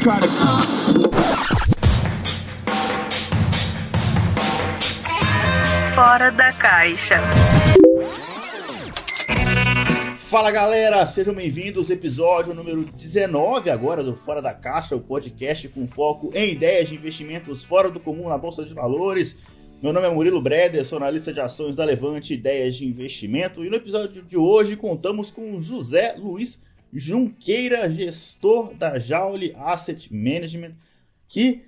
try to. Fora da caixa. Fala galera, sejam bem-vindos, episódio número 19 agora do Fora da Caixa, o podcast com foco em ideias de investimentos fora do comum na Bolsa de Valores. Meu nome é Murilo Breder, sou analista de ações da Levante Ideias de Investimento e no episódio de hoje contamos com José Luiz Junqueira, gestor da Jauli Asset Management, que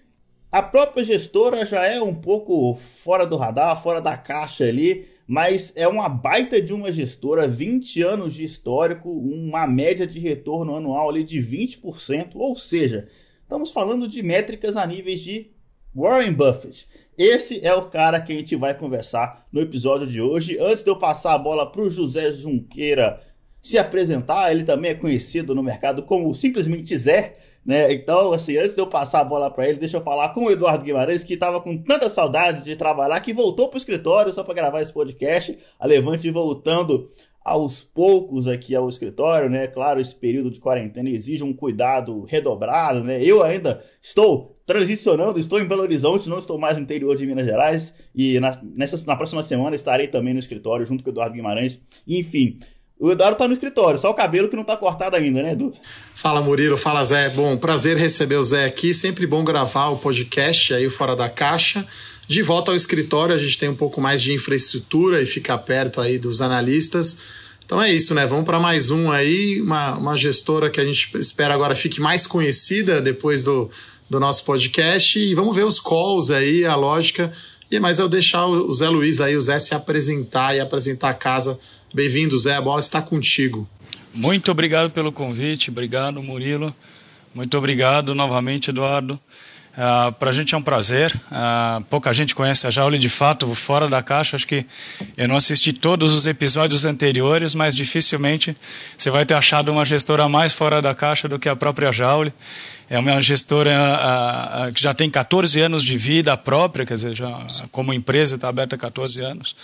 a própria gestora já é um pouco fora do radar, fora da caixa ali, mas é uma baita de uma gestora, 20 anos de histórico, uma média de retorno anual ali de 20%, ou seja, estamos falando de métricas a níveis de Warren Buffett. Esse é o cara que a gente vai conversar no episódio de hoje. Antes de eu passar a bola para o José Junqueira se apresentar, ele também é conhecido no mercado como simplesmente Zé. Né? Então, assim, antes de eu passar a bola para ele, deixa eu falar com o Eduardo Guimarães, que estava com tanta saudade de trabalhar, que voltou para o escritório só para gravar esse podcast. A Levante voltando aos poucos aqui ao escritório, né? Claro, esse período de quarentena exige um cuidado redobrado, né? Eu ainda estou transicionando, estou em Belo Horizonte, não estou mais no interior de Minas Gerais e na, nessa, na próxima semana estarei também no escritório junto com o Eduardo Guimarães. Enfim, o Eduardo tá no escritório, só o cabelo que não tá cortado ainda, né, Edu? Fala, Murilo. Fala, Zé. Bom, prazer receber o Zé aqui. Sempre bom gravar o podcast aí, Fora da Caixa. De volta ao escritório, a gente tem um pouco mais de infraestrutura e fica perto aí dos analistas. Então é isso, né? Vamos para mais um aí, uma, uma gestora que a gente espera agora fique mais conhecida depois do, do nosso podcast. E vamos ver os calls aí, a lógica. E mais eu deixar o Zé Luiz aí, o Zé se apresentar e apresentar a casa Bem-vindo, Zé. A bola está contigo. Muito obrigado pelo convite. Obrigado, Murilo. Muito obrigado novamente, Eduardo. Uh, ah, Para a gente é um prazer. Uh, pouca gente conhece a Jaule de fato, fora da caixa. Acho que eu não assisti todos os episódios anteriores, mas dificilmente você vai ter achado uma gestora mais fora da caixa do que a própria Jaule. É uma gestora a, a, que já tem 14 anos de vida própria, quer dizer, já como empresa está aberta há 14 anos.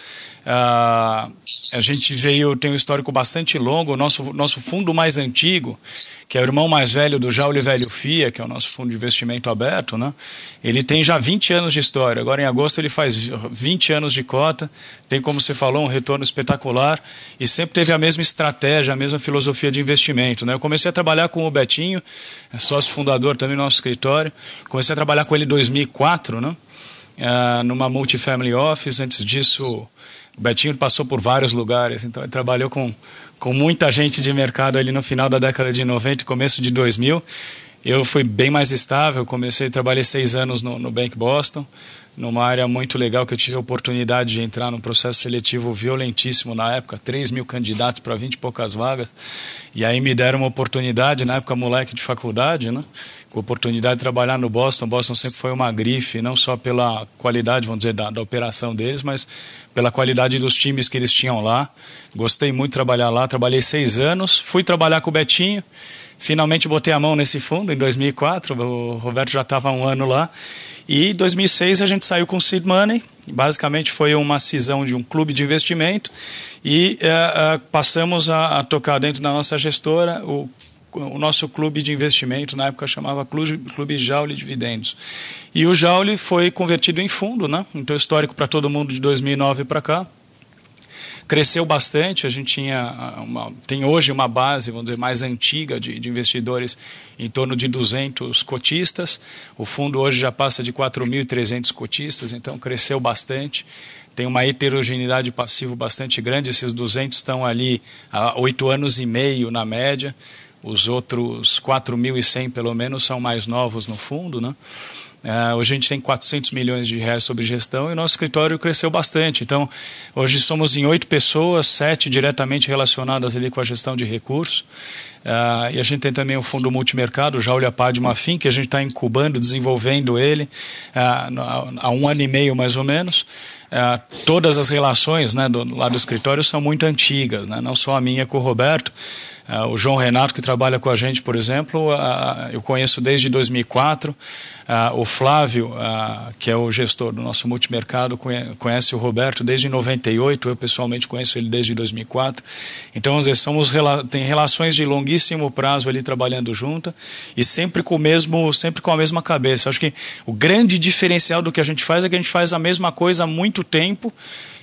A, a gente veio, tem um histórico bastante longo. O nosso, nosso fundo mais antigo, que é o irmão mais velho do Jaule Velho FIA, que é o nosso fundo de investimento aberto, né? ele tem já 20 anos de história. Agora, em agosto, ele faz 20 anos de cota. Tem, como você falou, um retorno espetacular e sempre teve a mesma estratégia, a mesma filosofia de investimento. Né? Eu comecei a trabalhar com o Betinho, sócio fundador fundador também no nosso escritório. Comecei a trabalhar com ele em 2004, né? Uh, numa multifamily office. Antes disso, o Betinho passou por vários lugares, então ele trabalhou com, com muita gente de mercado ali no final da década de 90 e começo de 2000. Eu fui bem mais estável, comecei a trabalhar seis anos no, no Bank Boston, numa área muito legal que eu tive a oportunidade de entrar num processo seletivo violentíssimo na época, 3 mil candidatos para 20 e poucas vagas. E aí me deram uma oportunidade, na época moleque de faculdade, né? com oportunidade de trabalhar no Boston. Boston sempre foi uma grife, não só pela qualidade, vamos dizer, da, da operação deles, mas pela qualidade dos times que eles tinham lá. Gostei muito de trabalhar lá, trabalhei seis anos, fui trabalhar com o Betinho, finalmente botei a mão nesse fundo em 2004, o Roberto já estava um ano lá, e em 2006 a gente saiu com Seed Money, basicamente foi uma cisão de um clube de investimento e uh, uh, passamos a, a, tocar dentro da nossa gestora o, o nosso clube de investimento, na época chamava Clube, clube Jaule Dividendos. E o Jaule foi convertido em fundo, né? então histórico para todo mundo de 2009 para cá cresceu bastante. A gente tinha ah, uma, tem hoje uma base, vamos dizer, mais antiga de, de investidores, em torno de 200 cotistas. O fundo hoje já passa de 4.300 cotistas, então cresceu bastante. Tem uma heterogeneidade passivo bastante grande. Esses 200 estão ali há oito anos e meio na média. Os outros 4.100, pelo menos, são mais novos no fundo, né? Uh, hoje a gente tem 400 milhões de reais sobre gestão e o nosso escritório cresceu bastante. Então, hoje somos em oito pessoas, sete diretamente relacionadas ali com a gestão de recursos. Uh, e a gente tem também o fundo multimercado, já olha de Mafim, que a gente está incubando, desenvolvendo ele uh, há um ano e meio mais ou menos. todas as relações né, do, lado do escritório são muito antigas, né? não só a minha com o Roberto, o João Renato, que trabalha com a gente, por exemplo, uh, eu conheço desde 2004. Uh, o Flávio, que é o gestor do nosso multimercado, conhece o Roberto desde 98. Eu pessoalmente conheço ele desde 2004. Então, vamos dizer, somos tem relações de longuíssimo prazo ali trabalhando junto e sempre com o mesmo, sempre com a mesma cabeça. Acho que o grande diferencial do que a gente faz é que a gente faz a mesma coisa há muito tempo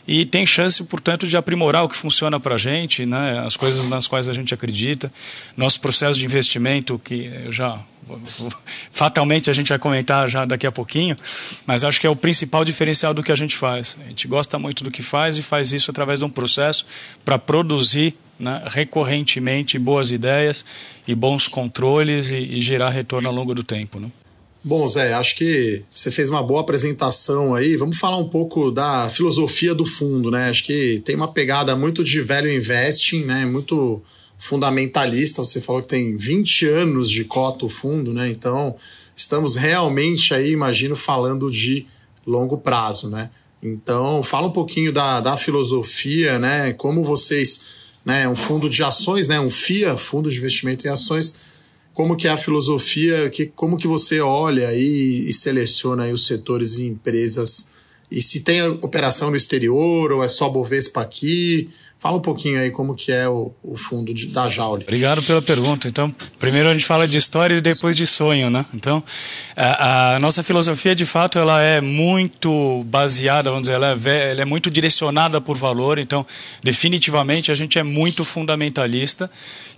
e tem chance, portanto, de aprimorar o que funciona para a gente, né? as coisas nas quais a gente acredita, nosso processo de investimento, que eu já fatalmente a gente vai comentar já daqui a pouquinho, mas acho que é o principal diferencial do que a gente faz. A gente gosta muito do que faz e faz isso através de um processo para produzir né, recorrentemente boas ideias e bons controles e, e gerar retorno ao longo do tempo. Né? Bom, Zé, acho que você fez uma boa apresentação aí. Vamos falar um pouco da filosofia do fundo, né? Acho que tem uma pegada muito de velho investing, né? Muito fundamentalista. Você falou que tem 20 anos de cota o fundo, né? Então, estamos realmente aí, imagino, falando de longo prazo, né? Então, fala um pouquinho da, da filosofia, né? Como vocês, né? Um fundo de ações, né? Um FIA, Fundo de Investimento em Ações como que é a filosofia, que, como que você olha aí e seleciona os setores e empresas e se tem operação no exterior ou é só Bovespa aqui? Fala um pouquinho aí como que é o, o fundo de, da Jaule. Obrigado pela pergunta. Então, primeiro a gente fala de história e depois de sonho, né? Então, a, a nossa filosofia, de fato, ela é muito baseada, vamos dizer, ela é, ela é muito direcionada por valor. Então, definitivamente, a gente é muito fundamentalista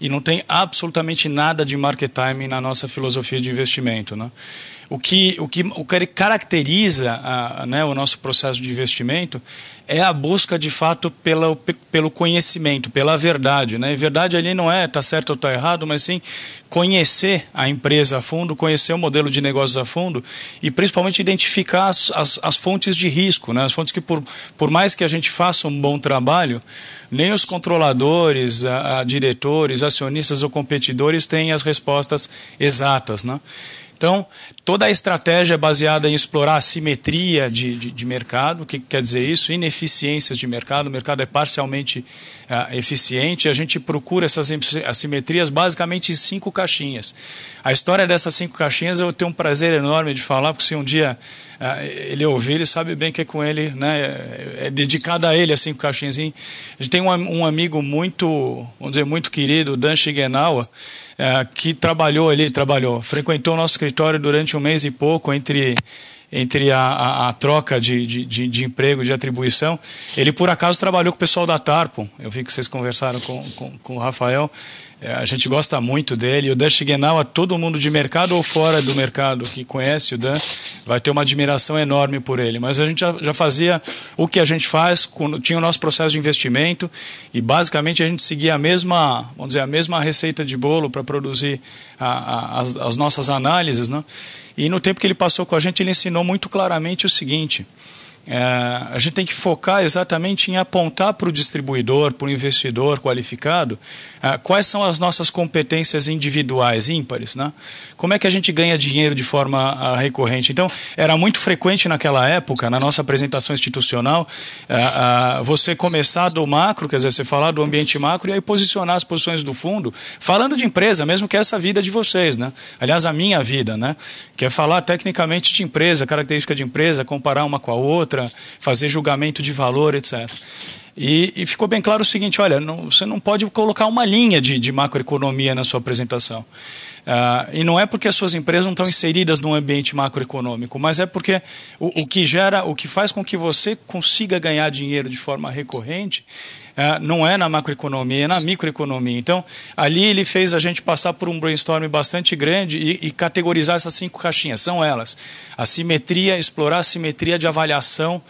e não tem absolutamente nada de market timing na nossa filosofia de investimento, né? O que, o que, o que caracteriza a, né, o nosso processo de investimento é a busca, de fato, pela, pelo conhecimento, pela verdade. Né? E verdade ali não é tá certo ou tá errado, mas sim conhecer a empresa a fundo, conhecer o modelo de negócios a fundo e, principalmente, identificar as, as, as fontes de risco. Né? As fontes que, por, por mais que a gente faça um bom trabalho, nem os controladores, a, a diretores, acionistas ou competidores têm as respostas exatas. Né? Então, toda a estratégia é baseada em explorar a simetria de, de, de mercado. O que quer dizer isso? Ineficiências de mercado. O mercado é parcialmente uh, eficiente. A gente procura essas assimetrias basicamente em cinco caixinhas. A história dessas cinco caixinhas eu tenho um prazer enorme de falar, porque se um dia uh, ele ouvir, ele sabe bem que é com ele, né, é, é dedicada a ele as cinco caixinhas. A gente tem um, um amigo muito, vamos dizer, muito querido, Dan Shigenawa, é, que trabalhou ali, trabalhou, frequentou o nosso escritório durante um mês e pouco entre entre a, a, a troca de, de, de, emprego, de atribuição. Ele, por acaso, trabalhou com o pessoal da Tarpo. Eu vi que vocês conversaram com, com, com o Rafael. É, a gente gosta muito dele. O Dan Shigenawa, todo mundo de mercado ou fora do mercado que conhece o Dan, vai ter uma admiração enorme por ele. Mas a gente já, já fazia o que a gente faz, quando tinha o nosso processo de investimento e basicamente a gente seguia a mesma, vamos dizer, a mesma receita de bolo para produzir a, a, as, as nossas análises, né? E no tempo que ele passou com a gente, ele ensinou muito claramente o seguinte: é, a gente tem que focar exatamente em apontar para o distribuidor, para o investidor qualificado, é, quais são as nossas competências individuais, ímpares. Né? Como é que a gente ganha dinheiro de forma a, ah, recorrente? Então, era muito frequente naquela época, na nossa apresentação institucional, é, você começar do macro, quer dizer, você falar do ambiente macro e aí posicionar as posições do fundo, falando de empresa, mesmo que é essa vida de vocês. Né? Aliás, a minha vida, né? que é falar tecnicamente de empresa, característica de empresa, comparar uma com a outra fazer julgamento de valor, etc. E, e ficou bem claro o seguinte: olha, não, você não pode colocar uma linha de, de macroeconomia na sua apresentação. Uh, e não é porque as suas empresas não estão inseridas num ambiente macroeconômico, mas é porque o, o, que gera, o que faz com que você consiga ganhar dinheiro de forma recorrente uh, não é na macroeconomia, é na microeconomia. Então, ali ele fez a gente passar por um brainstorming bastante grande e, e categorizar essas cinco caixinhas. São elas: a simetria, explorar a simetria de avaliação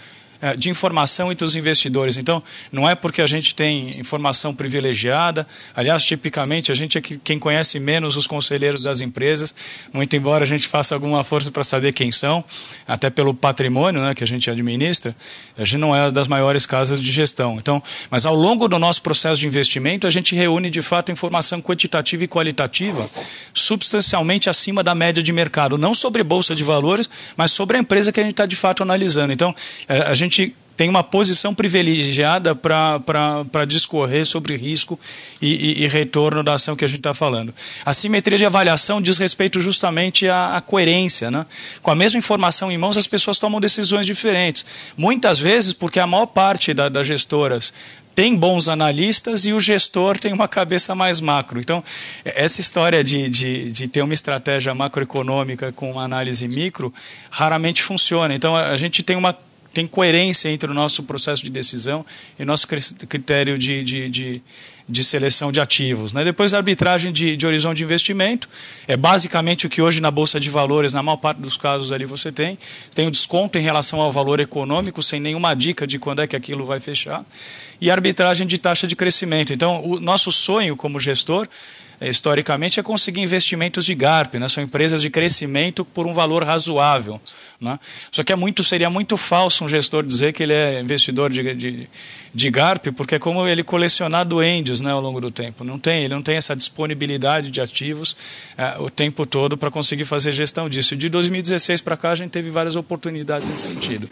de informação entre os investidores. Então, não é porque a gente tem informação privilegiada, aliás, tipicamente a gente é quem conhece menos os conselheiros das empresas, muito embora a gente faça alguma força para saber quem são, até pelo patrimônio né, que a gente administra, a gente não é das maiores casas de gestão. Então, mas ao longo do nosso processo de investimento, a gente reúne de fato informação quantitativa e qualitativa substancialmente acima da média de mercado, não sobre bolsa de valores, mas sobre a empresa que a gente está de fato analisando. Então, é, a gente gente tem uma posição privilegiada para discorrer sobre risco e, e, e, retorno da ação que a gente está falando. A simetria de avaliação diz respeito justamente à, à, coerência. Né? Com a mesma informação em mãos, as pessoas tomam decisões diferentes. Muitas vezes porque a maior parte da, das gestoras tem bons analistas e o gestor tem uma cabeça mais macro. Então, essa história de, de, de ter uma estratégia macroeconômica com análise micro raramente funciona. Então, a gente tem uma tem coerência entre o nosso processo de decisão e nosso critério de, de, de, de seleção de ativos. Né? Depois, a arbitragem de, de horizonte de investimento é basicamente o que hoje na Bolsa de Valores, na maior parte dos casos ali você tem. Tem um desconto em relação ao valor econômico, sem nenhuma dica de quando é que aquilo vai fechar. E a arbitragem de taxa de crescimento. Então, o nosso sonho como gestor historicamente, é conseguir investimentos de GARP, né? são empresas de crescimento por um valor razoável. Né? Só que é muito, seria muito falso um gestor dizer que ele é investidor de, de, de GARP, porque é como ele colecionar duendes né, ao longo do tempo. Não tem, ele não tem essa disponibilidade de ativos é, o tempo todo para conseguir fazer gestão disso. De 2016 para cá, a gente teve várias oportunidades nesse sentido.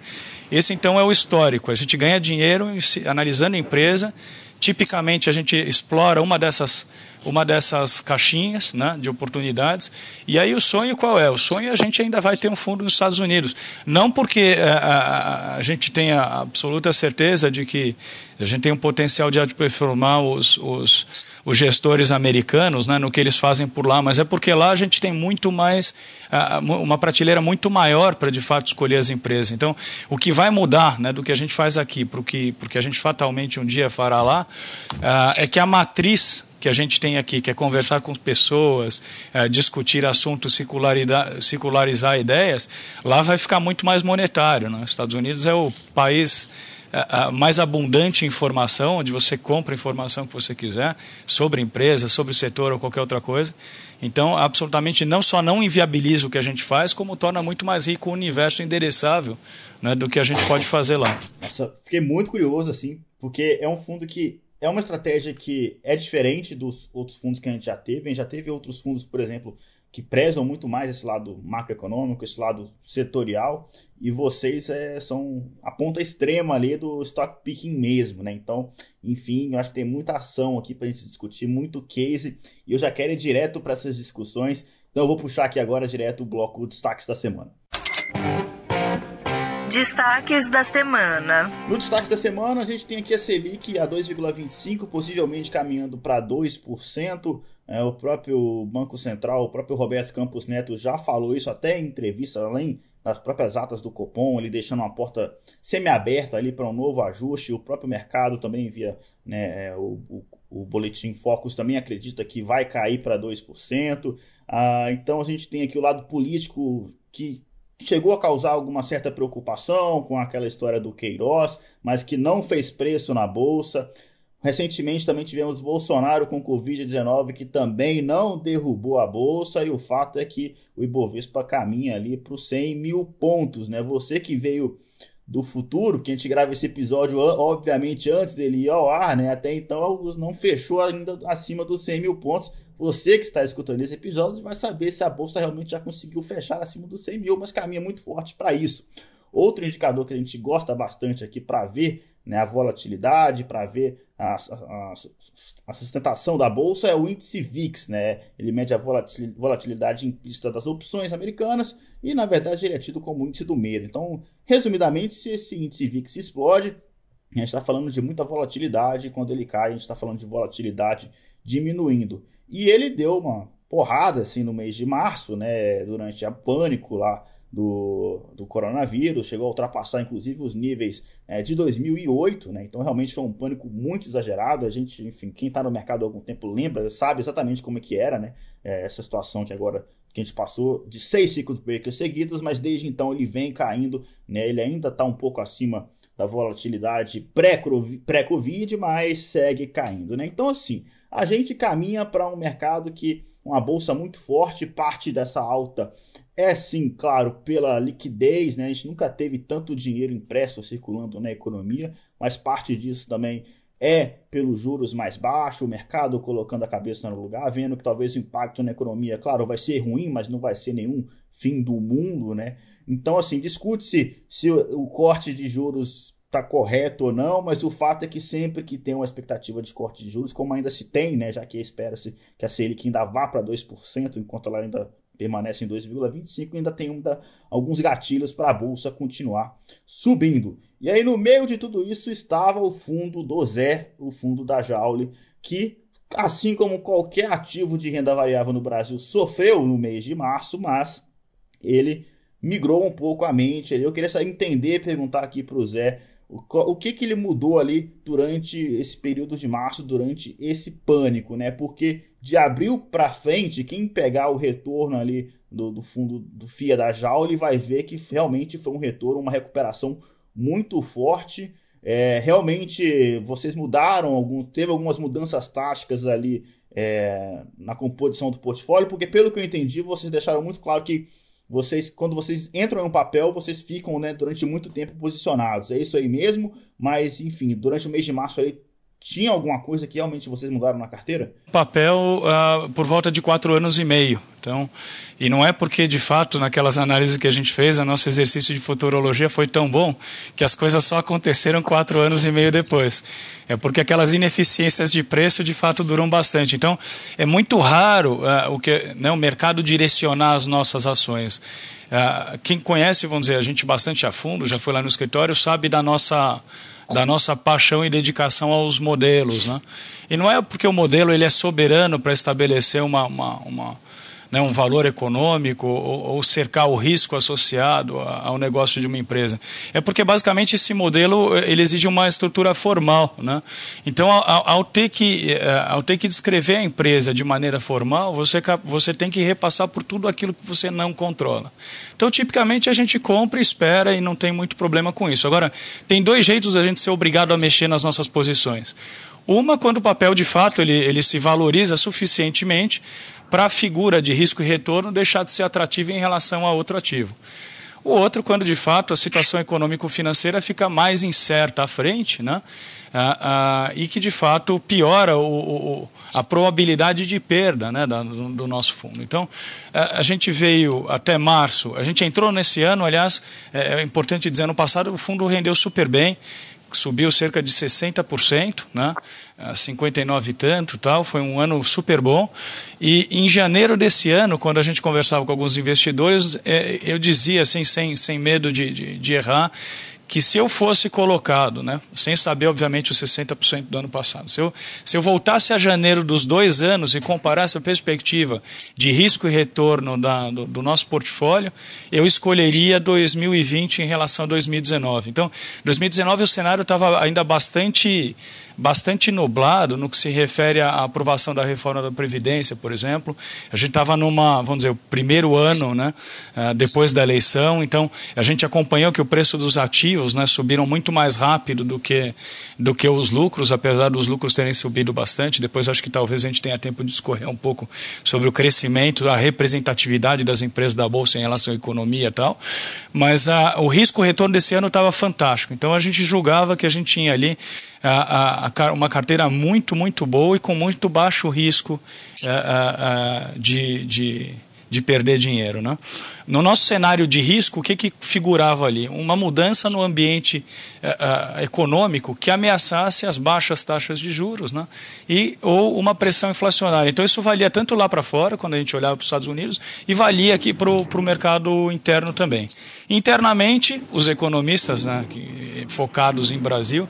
Esse, então, é o histórico. A gente ganha dinheiro analisando a empresa, Tipicamente a gente explora uma dessas, uma dessas caixinhas né, de oportunidades. E aí o sonho qual é? O sonho é a gente ainda vai ter um fundo nos Estados Unidos. Não porque a, é, a, a gente tenha absoluta certeza de que a gente tem um potencial de outperformar os, os, os gestores americanos né, no que eles fazem por lá, mas é porque lá a gente tem muito mais, uma prateleira muito maior para de fato escolher as empresas. Então, o que vai mudar né, do que a gente faz aqui para o que, que a gente fatalmente um dia fará lá é que a matriz que a gente tem aqui, que é conversar com pessoas, é, discutir assuntos, circularizar ideias, lá vai ficar muito mais monetário. Né? Os Estados Unidos é o país mais abundante informação, onde você compra a informação que você quiser sobre empresa, sobre o setor ou qualquer outra coisa. Então, absolutamente não só não inviabiliza o que a gente faz, como torna muito mais rico o universo endereçável né, do que a gente pode fazer lá. Nossa, fiquei muito curioso, assim, porque é um fundo que é uma estratégia que é diferente dos outros fundos que a gente já teve. A gente já teve outros fundos, por exemplo, que prezam muito mais esse lado macroeconômico, esse lado setorial, e vocês é, são a ponta extrema ali do stock picking mesmo, né? Então, enfim, eu acho que tem muita ação aqui para a gente discutir, muito case, e eu já quero ir direto para essas discussões, então eu vou puxar aqui agora direto o bloco destaques da semana. Destaques da semana. No destaque da semana, a gente tem aqui a Selic a 2,25, possivelmente caminhando para 2%. É, o próprio Banco Central, o próprio Roberto Campos Neto já falou isso até em entrevista, além das próprias atas do Copom, ele deixando uma porta semi-aberta ali para um novo ajuste. O próprio mercado também via né, é, o, o, o, boletim Focus também acredita que vai cair para 2%. Ah, então a gente tem aqui o lado político que chegou a causar alguma certa preocupação com aquela história do Queiroz, mas que não fez preço na bolsa. Recentemente também tivemos Bolsonaro com Covid-19, que também não derrubou a bolsa, e o fato é que o Ibovespa caminha ali para os 100 mil pontos. Né? Você que veio do futuro, que a gente grava esse episódio, obviamente, antes dele ir ao ar, né? até então não fechou ainda acima dos 100 mil pontos. Você que está escutando esse episódio vai saber se a bolsa realmente já conseguiu fechar acima dos 100 mil, mas caminha muito forte para isso. Outro indicador que a gente gosta bastante aqui para ver né, a volatilidade, para ver a, a, a, sustentação da bolsa é o índice VIX. Né? Ele mede a volatilidade implícita das opções americanas e, na verdade, ele é tido como índice do medo. Então, resumidamente, se esse índice VIX explode, a gente está falando de muita volatilidade. Quando ele cai, a gente está falando de volatilidade diminuindo. E ele deu uma porrada assim no mês de março, né, durante a pânico lá do, do coronavírus, chegou a ultrapassar inclusive os níveis é, de 2008, né? Então realmente foi um pânico muito exagerado. A gente, enfim, quem está no mercado há algum tempo lembra, sabe exatamente como é que era, né? É, essa situação que agora que a gente passou de seis ciclos breakers seguidos, mas desde então ele vem caindo, né? Ele ainda está um pouco acima da volatilidade pré-Covid, mas segue caindo, né? Então assim, a gente caminha para um mercado que uma bolsa muito forte, parte dessa alta é sim, claro, pela liquidez, né? A gente nunca teve tanto dinheiro impresso circulando na economia, mas parte disso também é pelos juros mais baixos, o mercado colocando a cabeça no lugar, vendo que talvez o impacto na economia, claro, vai ser ruim, mas não vai ser nenhum fim do mundo, né? Então, assim, discute-se se o corte de juros está correto ou não, mas o fato é que sempre que tem uma expectativa de corte de juros, como ainda se tem, né, já que espera-se que a Selic ainda vá para 2%, enquanto ela ainda permanece em 2,25, ainda tem ainda alguns gatilhos para a bolsa continuar subindo. E aí no meio de tudo isso estava o fundo do Zé, o fundo da Jaule, que assim como qualquer ativo de renda variável no Brasil sofreu no mês de março, mas ele migrou um pouco a mente. Eu queria entender, perguntar aqui para o Zé o, que, que ele mudou ali durante esse período de março, durante esse pânico, né? Porque de abril para frente, quem pegar o retorno ali do, do, fundo do FIA da Jaule vai ver que realmente foi um retorno, uma recuperação muito forte. É, realmente vocês mudaram, algum, teve algumas mudanças táticas ali é, na composição do portfólio, porque pelo que eu entendi, vocês deixaram muito claro que vocês, quando vocês entram em um papel, vocês ficam né, durante muito tempo posicionados. É isso aí mesmo, mas enfim, durante o mês de março aí, tinha alguma coisa que realmente vocês mudaram na carteira? Papel uh, por volta de quatro anos e meio. Então, e não é porque de fato naquelas análises que a gente fez, o nosso exercício de futurologia foi tão bom que as coisas só aconteceram quatro anos e meio depois. É porque aquelas ineficiências de preço de fato duram bastante. Então, é muito raro uh, o que né, o mercado direcionar as nossas ações. Uh, quem conhece, vamos dizer, a gente bastante a fundo, já foi lá no escritório, sabe da nossa da nossa paixão e dedicação aos modelos, né? E não é porque o modelo ele é soberano para estabelecer uma, uma, uma né, um valor econômico ou, ou, cercar o risco associado ao negócio de uma empresa. É porque basicamente esse modelo ele exige uma estrutura formal, né? Então ao, ao ter que eh, ao ter que descrever a empresa de maneira formal, você você tem que repassar por tudo aquilo que você não controla. Então tipicamente a gente compra, espera e não tem muito problema com isso. Agora tem dois jeitos da gente ser obrigado a mexer nas nossas posições. Uma, quando o papel de fato ele, ele se valoriza suficientemente para a figura de risco e retorno deixar de ser atrativa em relação a outro ativo. O outro, quando de fato a situação econômico-financeira fica mais incerta à frente, né? Ah, ah, e que de fato piora o, o, a probabilidade de perda né, do, do, nosso fundo. Então, a, a, gente veio até março, a gente entrou nesse ano, aliás, é, é importante dizer, no passado o fundo rendeu super bem, subiu cerca de 60%, né? 59 e tanto, tal, foi um ano super bom. E em janeiro desse ano, quando a gente conversava com alguns investidores, é, eu dizia assim, sem, sem medo de, de, de errar, que se eu fosse colocado, né, sem saber, obviamente, os 60% do ano passado, se eu, se eu voltasse a janeiro dos dois anos e comparasse a perspectiva de risco e retorno da, do, do, nosso portfólio, eu escolheria 2020 em relação a 2019. Então, 2019 o cenário estava ainda bastante bastante nublado no que se refere à aprovação da reforma da Previdência, por exemplo. A gente estava numa, vamos dizer, o primeiro ano né, eh, depois da eleição, então a gente acompanhou que o preço dos ativos né, subiram muito mais rápido do que, do que os lucros, apesar dos lucros terem subido bastante. Depois acho que talvez a gente tenha tempo de discorrer um pouco sobre o crescimento, a representatividade das empresas da Bolsa em relação à economia e tal. Mas a, o risco-retorno desse ano estava fantástico. Então a gente julgava que a gente tinha ali a, a uma carteira muito, muito boa e com muito baixo risco uh, uh, de, de, de, perder dinheiro. Né? No nosso cenário de risco, o que, que figurava ali? Uma mudança no ambiente uh, econômico que ameaçasse as baixas taxas de juros né? e, ou uma pressão inflacionária. Então, isso valia tanto lá para fora, quando a gente olhava para os Estados Unidos, e valia aqui para o mercado interno também. Internamente, os economistas né, focados em Brasil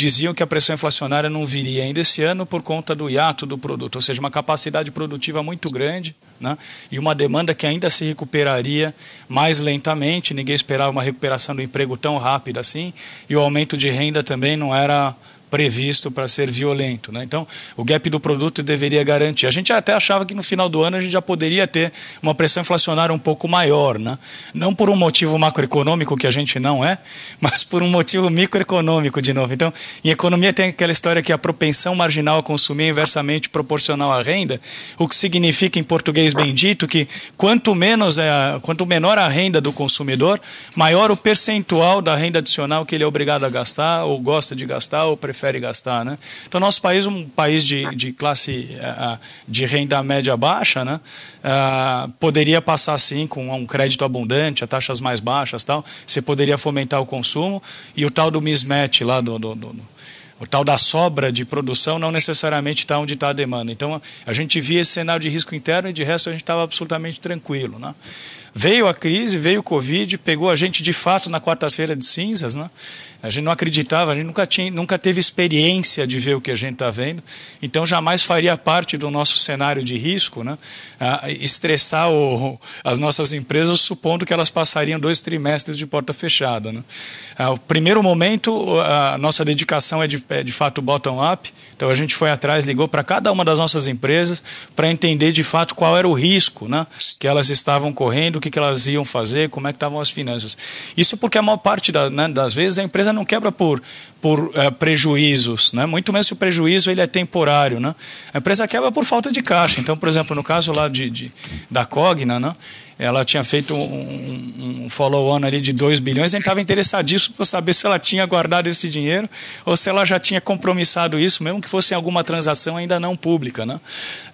diziam que a pressão inflacionária não viria ainda esse ano por conta do hiato do produto, ou seja, uma capacidade produtiva muito grande né, e uma demanda que ainda se recuperaria mais lentamente. Ninguém esperava uma recuperação do emprego tão rápida assim, e o aumento de renda também não era previsto para ser violento. Né? Então, o gap do produto deveria garantir. A gente até achava que no final do ano a gente já poderia ter uma pressão inflacionária um pouco maior. Né? Não por um motivo macroeconômico, que a gente não é, mas por um motivo microeconômico, de novo. Então, em economia tem aquela história que a propensão marginal a consumir é inversamente proporcional à renda, o que significa, em português bem dito, que quanto, menos é a, quanto menor a renda do consumidor, maior o percentual da renda adicional que ele é obrigado a gastar, ou gosta de gastar, ou prefere prefere gastar, né? Então, nosso país um país de, de classe uh, de renda média baixa, né? Uh, poderia passar, sim, com um crédito abundante, a taxas mais baixas tal, você poderia fomentar o consumo e o tal do mismatch lá do, do, do o tal da sobra de produção não necessariamente está onde está a demanda. Então, a gente via esse cenário de risco interno e de resto a gente estava absolutamente tranquilo. Né? Veio a crise, veio o Covid, pegou a gente de fato na quarta-feira de cinzas, né? A gente não acreditava, a gente nunca, tinha, nunca teve experiência de ver o que a gente está vendo, então jamais faria parte do nosso cenário de risco, né? estressar o, as nossas empresas supondo que elas passariam dois trimestres de porta fechada. Né? o primeiro momento, a nossa dedicação é de, é de fato bottom-up, então a gente foi atrás, ligou para cada uma das nossas empresas para entender de fato qual era o risco né? que elas estavam correndo, o que, que elas iam fazer, como é que estavam as finanças. Isso porque a maior parte da, né, das vezes a empresa não quebra por, por uh, prejuízos, né? muito menos se o prejuízo ele é temporário. Né? A empresa quebra por falta de caixa. Então, por exemplo, no caso lá de, de da Cogna, né? Ela tinha feito um, um follow-on ali de 2 bilhões, a gente estava interessadíssimo para saber se ela tinha guardado esse dinheiro ou se ela já tinha compromissado isso, mesmo que fosse em alguma transação ainda não pública. Né?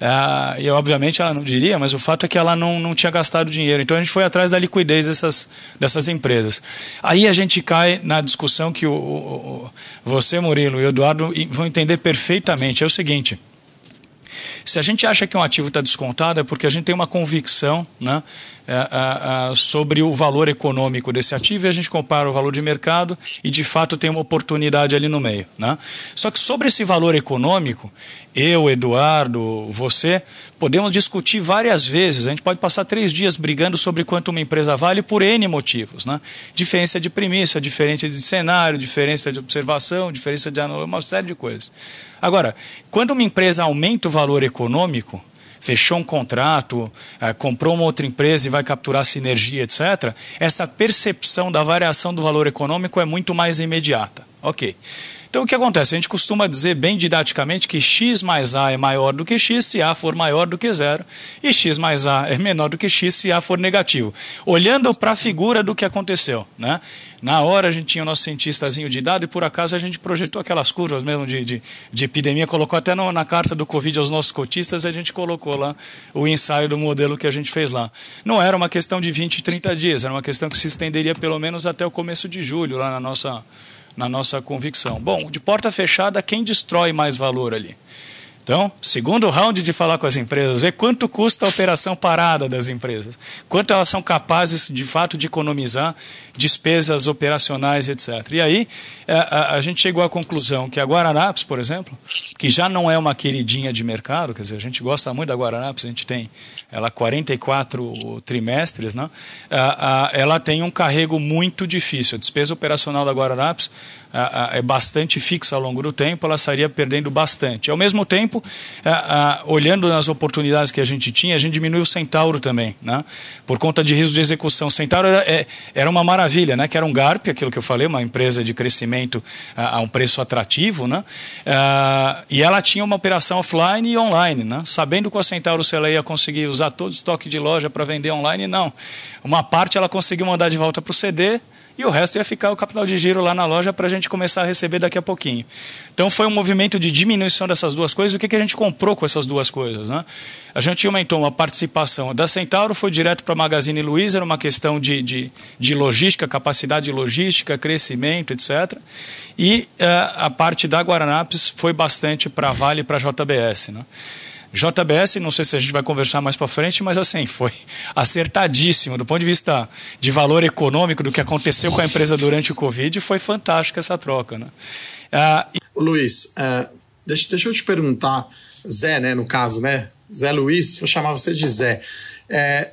Ah, e obviamente ela não diria, mas o fato é que ela não, não tinha gastado dinheiro. Então a gente foi atrás da liquidez dessas, dessas empresas. Aí a gente cai na discussão que o, o você, Murilo, e o Eduardo vão entender perfeitamente. É o seguinte. Se a gente acha que um ativo está descontado, é porque a gente tem uma convicção né, é, é, é, sobre o valor econômico desse ativo e a gente compara o valor de mercado e, de fato, tem uma oportunidade ali no meio. Né? Só que sobre esse valor econômico, eu, Eduardo, você, podemos discutir várias vezes. A gente pode passar três dias brigando sobre quanto uma empresa vale por N motivos. Né? Diferença de premissa, diferença de cenário, diferença de observação, diferença de uma série de coisas. Agora, quando uma empresa aumenta o valor econômico, fechou um contrato, eh, comprou uma outra empresa e vai capturar sinergia, etc., essa percepção da variação do valor econômico é muito mais imediata. Ok. Então o que acontece? A gente costuma dizer bem didaticamente que x mais a é maior do que x se a for maior do que zero, e x mais a é menor do que x se a for negativo. Olhando para a figura do que aconteceu. Né? Na hora a gente tinha o nosso cientistazinho de dado e por acaso a gente projetou aquelas curvas mesmo de, de, de epidemia, colocou até no, na carta do Covid aos nossos cotistas e a gente colocou lá o ensaio do modelo que a gente fez lá. Não era uma questão de 20, 30 dias, era uma questão que se estenderia pelo menos até o começo de julho, lá na nossa na nossa convicção. Bom, de porta fechada, quem destrói mais valor ali? Então, segundo round de falar com as empresas, ver quanto custa a operação parada das empresas, quanto elas são capazes de fato de economizar despesas operacionais, etc. E aí a, é, a, a gente chegou à conclusão que a Guararapes, por exemplo, que já não é uma queridinha de mercado, quer dizer, a gente gosta muito da Guararapes, a gente tem ela 44 trimestres, né? ela tem um carrego muito difícil. A despesa operacional da Guararapes é bastante fixa ao longo do tempo, ela estaria perdendo bastante. Ao mesmo tempo, olhando nas oportunidades que a gente tinha, a gente diminuiu o Centauro também, né? por conta de risco de execução. Centauro era, é, era uma maravilha, né? que era um GARP, aquilo que eu falei, uma empresa de crescimento a, um preço atrativo, né? e ela tinha uma operação offline e online. Né? Sabendo que a Centauro se ela ia conseguir usar todo o estoque de loja para vender online, não. Uma parte ela conseguiu mandar de volta para o CD, e o resto ia ficar o capital de giro lá na loja para a gente começar a receber daqui a pouquinho. Então foi um movimento de diminuição dessas duas coisas. O que, que a gente comprou com essas duas coisas? Né? A gente aumentou uma participação da Centauro, foi direto para a Magazine Luiza, era uma questão de, de, de logística, capacidade de logística, crescimento, etc. E uh, a parte da Guaranapes foi bastante para a Vale e para a JBS. Né? JBS, não sei se a gente vai conversar mais para frente, mas assim, foi acertadíssimo. Do ponto de vista de valor econômico do que aconteceu com a empresa durante o Covid, foi fantástica essa troca. Né? Ah, e... Luiz, uh, deixa, deixa eu te perguntar, Zé, né, no caso, né? Zé Luiz, vou chamar você de Zé. É,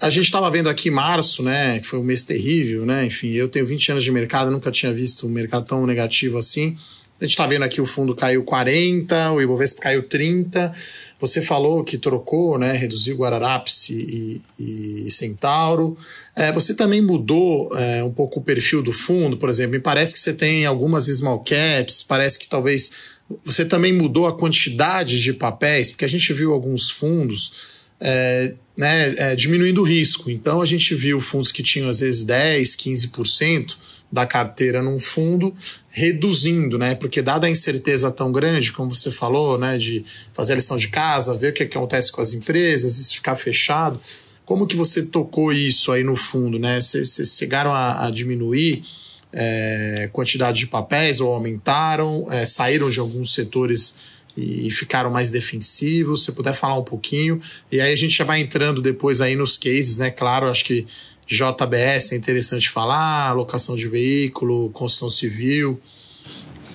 a gente estava vendo aqui março, né, que foi um mês terrível, né? Enfim, eu tenho 20 anos de mercado, nunca tinha visto um mercado tão negativo assim. A gente está vendo aqui o fundo caiu 40, o Ibovespa caiu 30. Você falou que trocou, né, reduziu Guararapes e, e, Centauro. É, você também mudou é, um pouco o perfil do fundo, por exemplo. Me parece que você tem algumas small caps, parece que talvez você também mudou a quantidade de papéis, porque a gente viu alguns fundos é, né, é, diminuindo o risco. Então a gente viu fundos que tinham às vezes 10, 15% da carteira num fundo reduzindo, né? Porque dada a incerteza tão grande, como você falou, né, de fazer a lição de casa, ver o que acontece com as empresas, isso ficar fechado, como que você tocou isso aí no fundo, né? Vocês chegaram a, a diminuir é, quantidade de papéis ou aumentaram, é, saíram de alguns setores e ficaram mais defensivos. Se puder falar um pouquinho. E aí a gente já vai entrando depois aí nos cases, né? Claro, acho que JBS é interessante falar, locação de veículo, construção civil.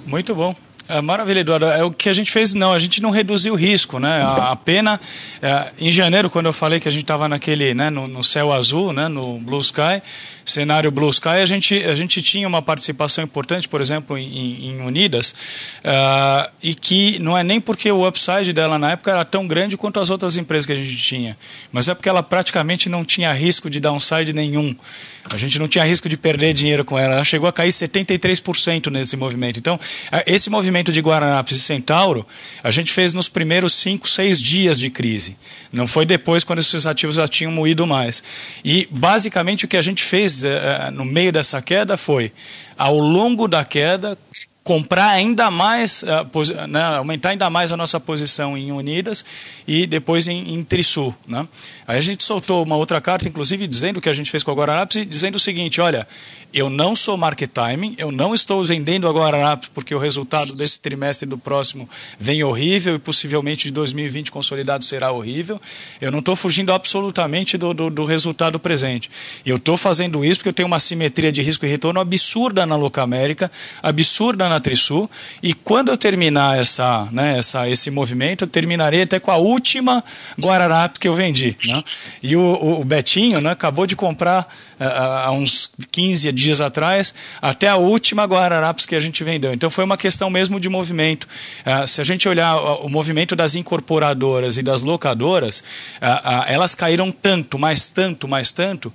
Muito bom. É, maravilha, Eduardo. É o que a gente fez, não, a gente não reduziu o risco, né? A, a pena, é, em janeiro, quando eu falei que a gente estava naquele, né, no, no, céu azul, né, no Blue Sky, cenário Blue Sky, a gente, a gente tinha uma participação importante, por exemplo, em, em Unidas, uh, e que não é nem porque o upside dela na época era tão grande quanto as outras empresas que a gente tinha, mas é porque ela praticamente não tinha risco de downside nenhum. A gente não tinha risco de perder dinheiro com ela. Ela chegou a cair 73% nesse movimento. Então, esse movimento de Guararapes e Centauro, a gente fez nos primeiros 5, 6 dias de crise. Não foi depois, quando esses ativos já tinham moído mais. E, basicamente, o que a gente fez uh, no meio dessa queda foi, ao longo da queda, comprar ainda mais, uh, né, aumentar ainda mais a nossa posição em Unidas e depois em, em Trisul. Né? Aí a gente soltou uma outra carta, inclusive, dizendo o que a gente fez com a Guararapes, dizendo o seguinte, olha, eu não sou market timing, eu não estou vendendo a Guararapes porque o resultado desse trimestre do próximo vem horrível e possivelmente de 2020 consolidado será horrível. Eu não estou fugindo absolutamente do, do, do resultado presente. Eu estou fazendo isso porque eu tenho uma simetria de risco e retorno absurda na Locamérica, absurda na Trisul, e quando eu terminar essa, né, essa, esse movimento, eu terminarei até com a última Guararapes que eu vendi. Né? E o, o Betinho né, acabou de comprar há uns 15 dias atrás, até a última Guararapes que a gente vendeu. Então foi uma questão mesmo de movimento. Uh, se a gente olhar o, movimento das incorporadoras e das locadoras, uh, elas caíram tanto, mais tanto, mais tanto,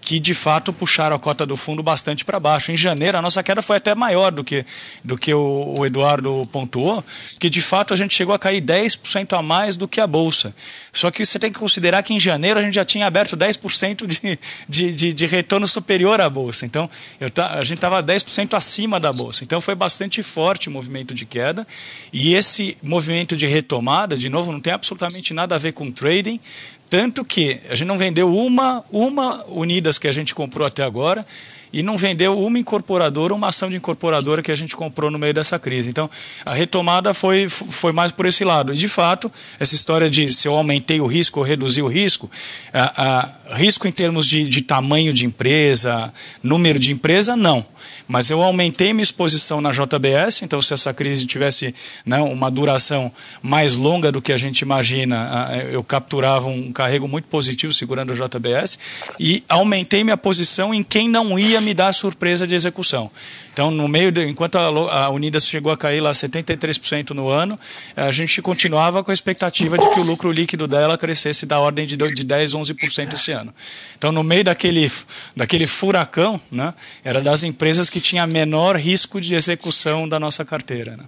que de fato puxaram a cota do fundo bastante para baixo. Em janeiro, a nossa queda foi até maior do que, do que o, o Eduardo pontuou, que de fato a gente chegou a cair 10% a mais do que a Bolsa. Só que você tem que considerar que em janeiro a gente já tinha aberto 10% de, de, de, de, retorno superior à Bolsa. Então, eu, a gente estava 10% acima da Bolsa. Então, foi bastante forte o movimento de queda. E esse movimento de retomada, de novo, não tem absolutamente nada a ver com trading, tanto que a gente não vendeu uma, uma Unidas que a gente comprou até agora e não vendeu uma incorporadora, uma ação de incorporadora que a gente comprou no meio dessa crise. Então, a retomada foi, foi mais por esse lado. E, de fato, essa história de se eu aumentei o risco ou reduzi o risco, a, a, risco em termos de, de tamanho de empresa, número de empresa, não. Mas eu aumentei minha exposição na JBS, então se essa crise tivesse né, uma duração mais longa do que a gente imagina, eu capturava um carrego muito positivo segurando a JBS e aumentei minha posição em quem não ia me dar surpresa de execução. Então, no meio de, enquanto a, a Unidas chegou a cair lá 73% no ano, a gente continuava com a expectativa de que o lucro líquido dela crescesse da ordem de, de 10, 11% esse ano. Então, no meio daquele, daquele furacão, né, era das empresas que tinha menor risco de execução da nossa carteira. Né?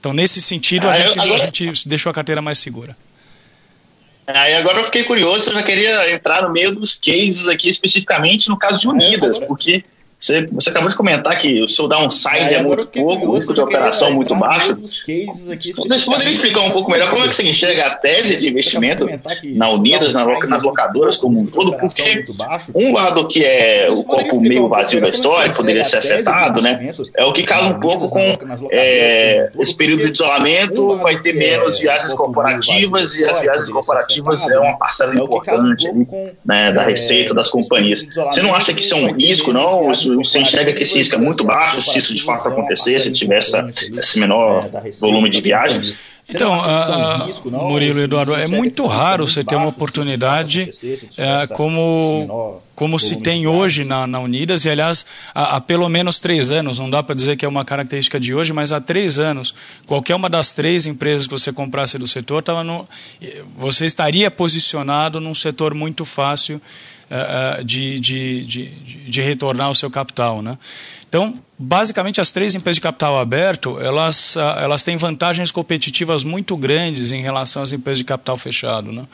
Então, nesse sentido, a, ah, gente, agora... a gente deixou a carteira mais segura. Aí agora eu fiquei curioso, eu já queria entrar no meio dos cases aqui, especificamente no caso de Unidas, porque você, você acabou de comentar que o seu downside é, é muito pouco, o risco de operação muito baixo. Aqui, você poderia explicar um pouco melhor como é que você enxerga a tese de investimento na Unidas, na, nas locadoras como um todo? Porque um lado que é o copo meio vazio da história, poderia ser afetado, né? É o que casa um pouco com é, esse período de isolamento, vai ter menos viagens corporativas e as viagens corporativas é uma parcela importante né, da receita das companhias. Você não acha que isso é um risco, não? Você enxerga que esse risco é muito baixo, se isso de fato acontecer, se tiver essa, esse menor volume de viagens? Então, uh, Murilo e Eduardo, é muito raro você ter uma oportunidade é, como, como se tem hoje na, na Unidas, e aliás, há, há, pelo menos três anos, não dá para dizer que é uma característica de hoje, mas há três anos, qualquer uma das três empresas que você comprasse do setor, tava no, você estaria posicionado num setor muito fácil uh, de, de, de, de retornar o seu capital. Né? Então, basicamente as três empresas de capital aberto elas, ah, elas têm vantagens competitivas muito grandes em relação às empresas de capital fechado. Né?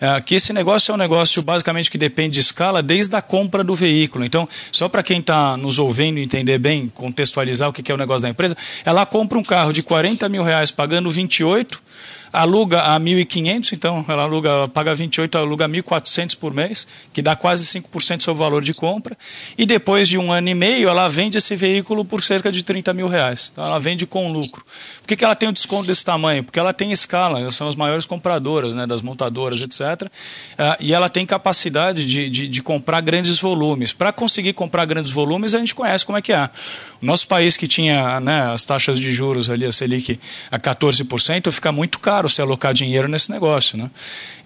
É, que esse negócio é um negócio basicamente que depende de escala desde a compra do veículo. Então, só para quem está nos ouvindo entender bem, contextualizar o que é o negócio da empresa, ela compra um carro de 40 mil reais pagando 28 aluga a 1.500, então ela aluga, ela paga 28, aluga 1.400 por mês, que dá quase 5% sobre o valor de compra, e depois de um ano e meio ela vende esse veículo por cerca de 30 mil reais. Então ela vende com lucro. Por que, que ela tem um desconto desse tamanho? Porque ela tem escala, elas são as maiores compradoras né, das montadoras, etc. Ah, e ela tem capacidade de, de, de comprar grandes volumes. Para conseguir comprar grandes volumes, a gente conhece como é que é. O nosso país que tinha né, as taxas de juros ali, a Selic, a 14%, fica muito caro caro se alocar dinheiro nesse negócio. Né?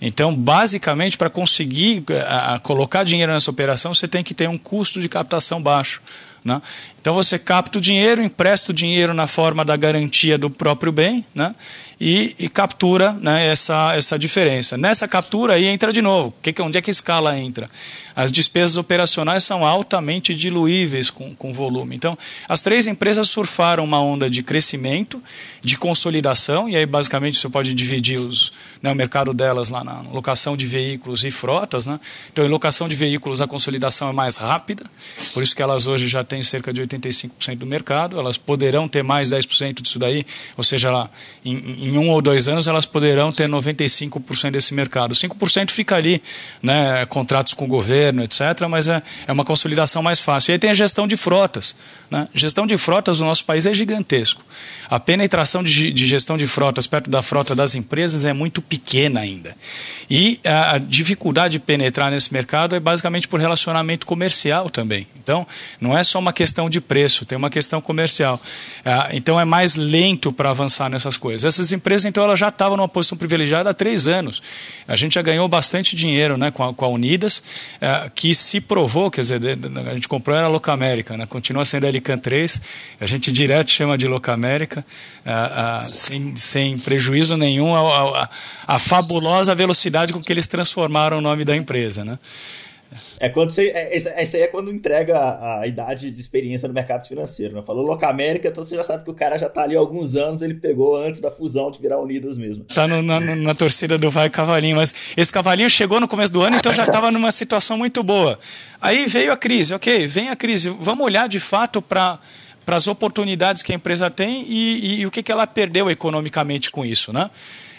Então, basicamente, para conseguir a, a colocar dinheiro nessa operação, você tem que ter um custo de captação baixo. Né? Então você capta o dinheiro, empresta o dinheiro na forma da garantia do próprio bem né? e, e captura né, essa, essa diferença. Nessa captura aí entra de novo. Que, onde é que a escala entra? As despesas operacionais são altamente diluíveis com, com volume. Então, as três empresas surfaram uma onda de crescimento, de consolidação, e aí basicamente você pode dividir os, né, o mercado delas lá na locação de veículos e frotas. Né? Então, em locação de veículos, a consolidação é mais rápida, por isso que elas hoje já têm cerca de 80 85% do mercado, elas poderão ter mais 10% disso daí, ou seja, lá, em, em, um ou dois anos elas poderão ter 95% desse mercado. 5% fica ali, né, contratos com o governo, etc., mas é, é uma consolidação mais fácil. E aí tem a gestão de frotas. Né? Gestão de frotas no nosso país é gigantesco. A penetração de, de gestão de frotas perto da frota das empresas é muito pequena ainda. E a dificuldade de penetrar nesse mercado é basicamente por relacionamento comercial também. Então, não é só uma questão de preço, tem uma questão comercial. É, então, é mais lento para avançar nessas coisas. Essas empresas, então, elas já estavam numa posição privilegiada há três anos. A gente já ganhou bastante dinheiro né, com, a, com a Unidas, é, que se provou, quer dizer, a gente comprou era a Locamérica, né, continua sendo a Elican 3, a gente direto chama de Locamérica, é, sem, sem prejuízo nenhum a fabulosa velocidade com que eles transformaram o nome da empresa. Né? É quando você. É, essa aí é quando entrega a, a, idade de experiência no mercado financeiro. Né? Falou Locamérica, então você já sabe que o cara já tá ali há alguns anos, ele pegou antes da fusão de virar Unidas mesmo. Tá no, na, na, torcida do Vai Cavalinho, mas esse cavalinho chegou no começo do ano, então já estava numa situação muito boa. Aí veio a crise, ok, vem a crise. Vamos olhar de fato para para as oportunidades que a empresa tem e, e, e o que, que ela perdeu economicamente com isso, né?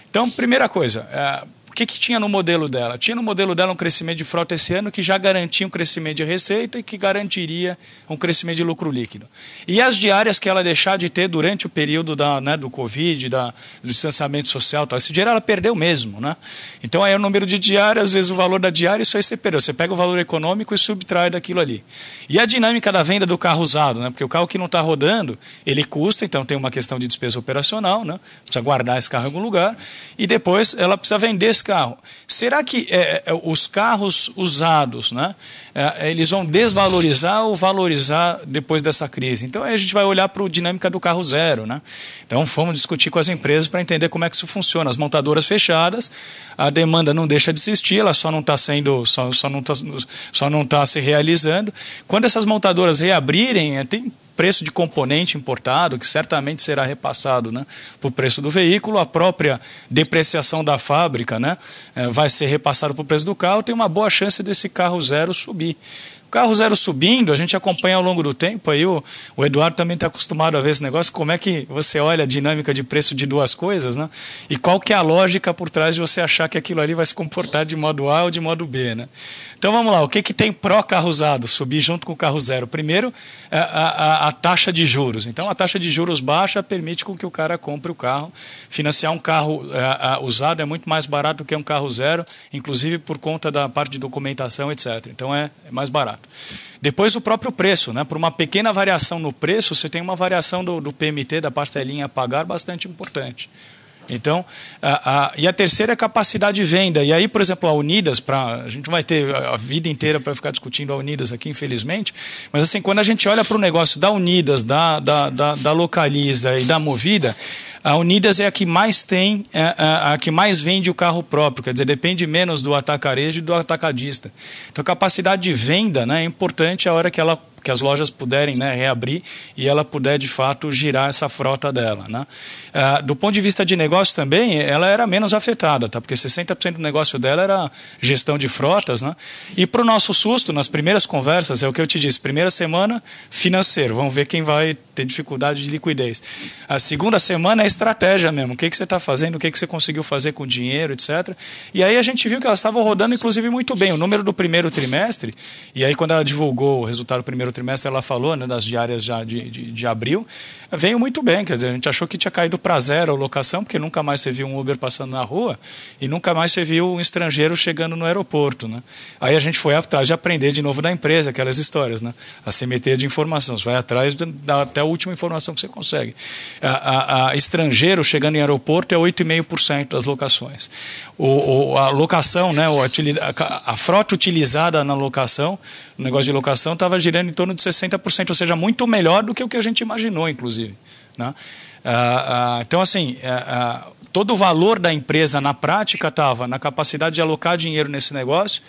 Então, primeira coisa, é, que, que tinha no modelo dela? Tinha no modelo dela um crescimento de frota esse ano que já garantia um crescimento de receita e que garantiria um crescimento de lucro líquido. E as diárias que ela deixar de ter durante o período da, né, do Covid, da, do distanciamento social, tal, esse dinheiro ela perdeu mesmo. Né? Então aí o número de diárias, às vezes o valor da diária, isso aí você perdeu. Você pega o valor econômico e subtrai daquilo ali. E a dinâmica da venda do carro usado, né? porque o carro que não está rodando, ele custa, então tem uma questão de despesa operacional, né? precisa guardar esse carro em algum lugar, e depois ela precisa vender esse carro. Será que é, é, os carros usados, né, é, eles vão desvalorizar ou valorizar depois dessa crise? Então a gente vai olhar para a dinâmica do carro zero. Né? Então fomos discutir com as empresas para entender como é que isso funciona. As montadoras fechadas, a demanda não deixa de existir, ela só não está sendo, só, só não está só não tá se realizando. Quando essas montadoras reabrirem, é, tem preço de componente importado, que certamente será repassado né, para o preço do veículo, a própria depreciação da fábrica né, eh, vai ser repassada para o preço do carro, tem uma boa chance desse carro zero subir. Carro zero subindo, a gente acompanha ao longo do tempo, aí o, o Eduardo também está acostumado a ver esse negócio, como é que você olha a dinâmica de preço de duas coisas, né? E qual que é a lógica por trás de você achar que aquilo ali vai se comportar de modo A ou de modo B, né? Então vamos lá, o que, que tem pró-carro usado, subir junto com o carro zero? Primeiro, a, a, a, taxa de juros. Então a taxa de juros baixa permite com que o cara compre o carro. Financiar um carro a, é, usado é muito mais barato do que um carro zero, inclusive por conta da parte de documentação, etc. Então é, é mais barato. Depois o próprio preço, né? Por uma pequena variação no preço, você tem uma variação do, do PMT, da parcelinha a pagar, bastante importante. Então, a, a, e a terceira é a capacidade de venda. E aí, por exemplo, a Unidas, pra, a gente vai ter a vida inteira para ficar discutindo a Unidas aqui, infelizmente, mas assim, quando a gente olha para o negócio da Unidas, da, da, da, da Localiza e da Movida, a Unidas é a que mais tem, a, é, a, a, que mais vende o carro próprio, quer dizer, depende menos do atacarejo e do atacadista. Então, a capacidade de venda né, é importante a hora que ela que as lojas puderem né, reabrir e ela puder de fato girar essa frota dela. Né? Uh, do ponto de vista de negócio também, ela era menos afetada, tá? porque 60% do negócio dela era gestão de frotas. Né? E para o nosso susto, nas primeiras conversas, é o que eu te disse: primeira semana, financeiro, vamos ver quem vai ter dificuldade de liquidez. A segunda semana é estratégia mesmo, o que, que você está fazendo, o que, que você conseguiu fazer com o dinheiro, etc. E aí a gente viu que elas estavam rodando, inclusive, muito bem. O número do primeiro trimestre, e aí quando ela divulgou o resultado do primeiro trimestre, ela falou né, das diárias já de, de, de abril, veio muito bem. Quer dizer, a gente achou que tinha caído para zero a locação, porque nunca mais você viu um Uber passando na rua e nunca mais você viu um estrangeiro chegando no aeroporto. Né? Aí a gente foi atrás de aprender de novo da empresa, aquelas histórias, né? a CMT de informação. Você vai atrás da, até a última informação que você consegue. A, a, a estrangeiro chegando em aeroporto é 8,5% das locações. O, o, a locação, né, a, a frota utilizada na locação, no negócio de locação, estava girando em torno de 60%, ou seja, muito melhor do que o que a gente imaginou, inclusive. Né? Ah, ah, então, assim, ah, ah todo o valor da empresa na prática estava na capacidade de alocar dinheiro nesse negócio.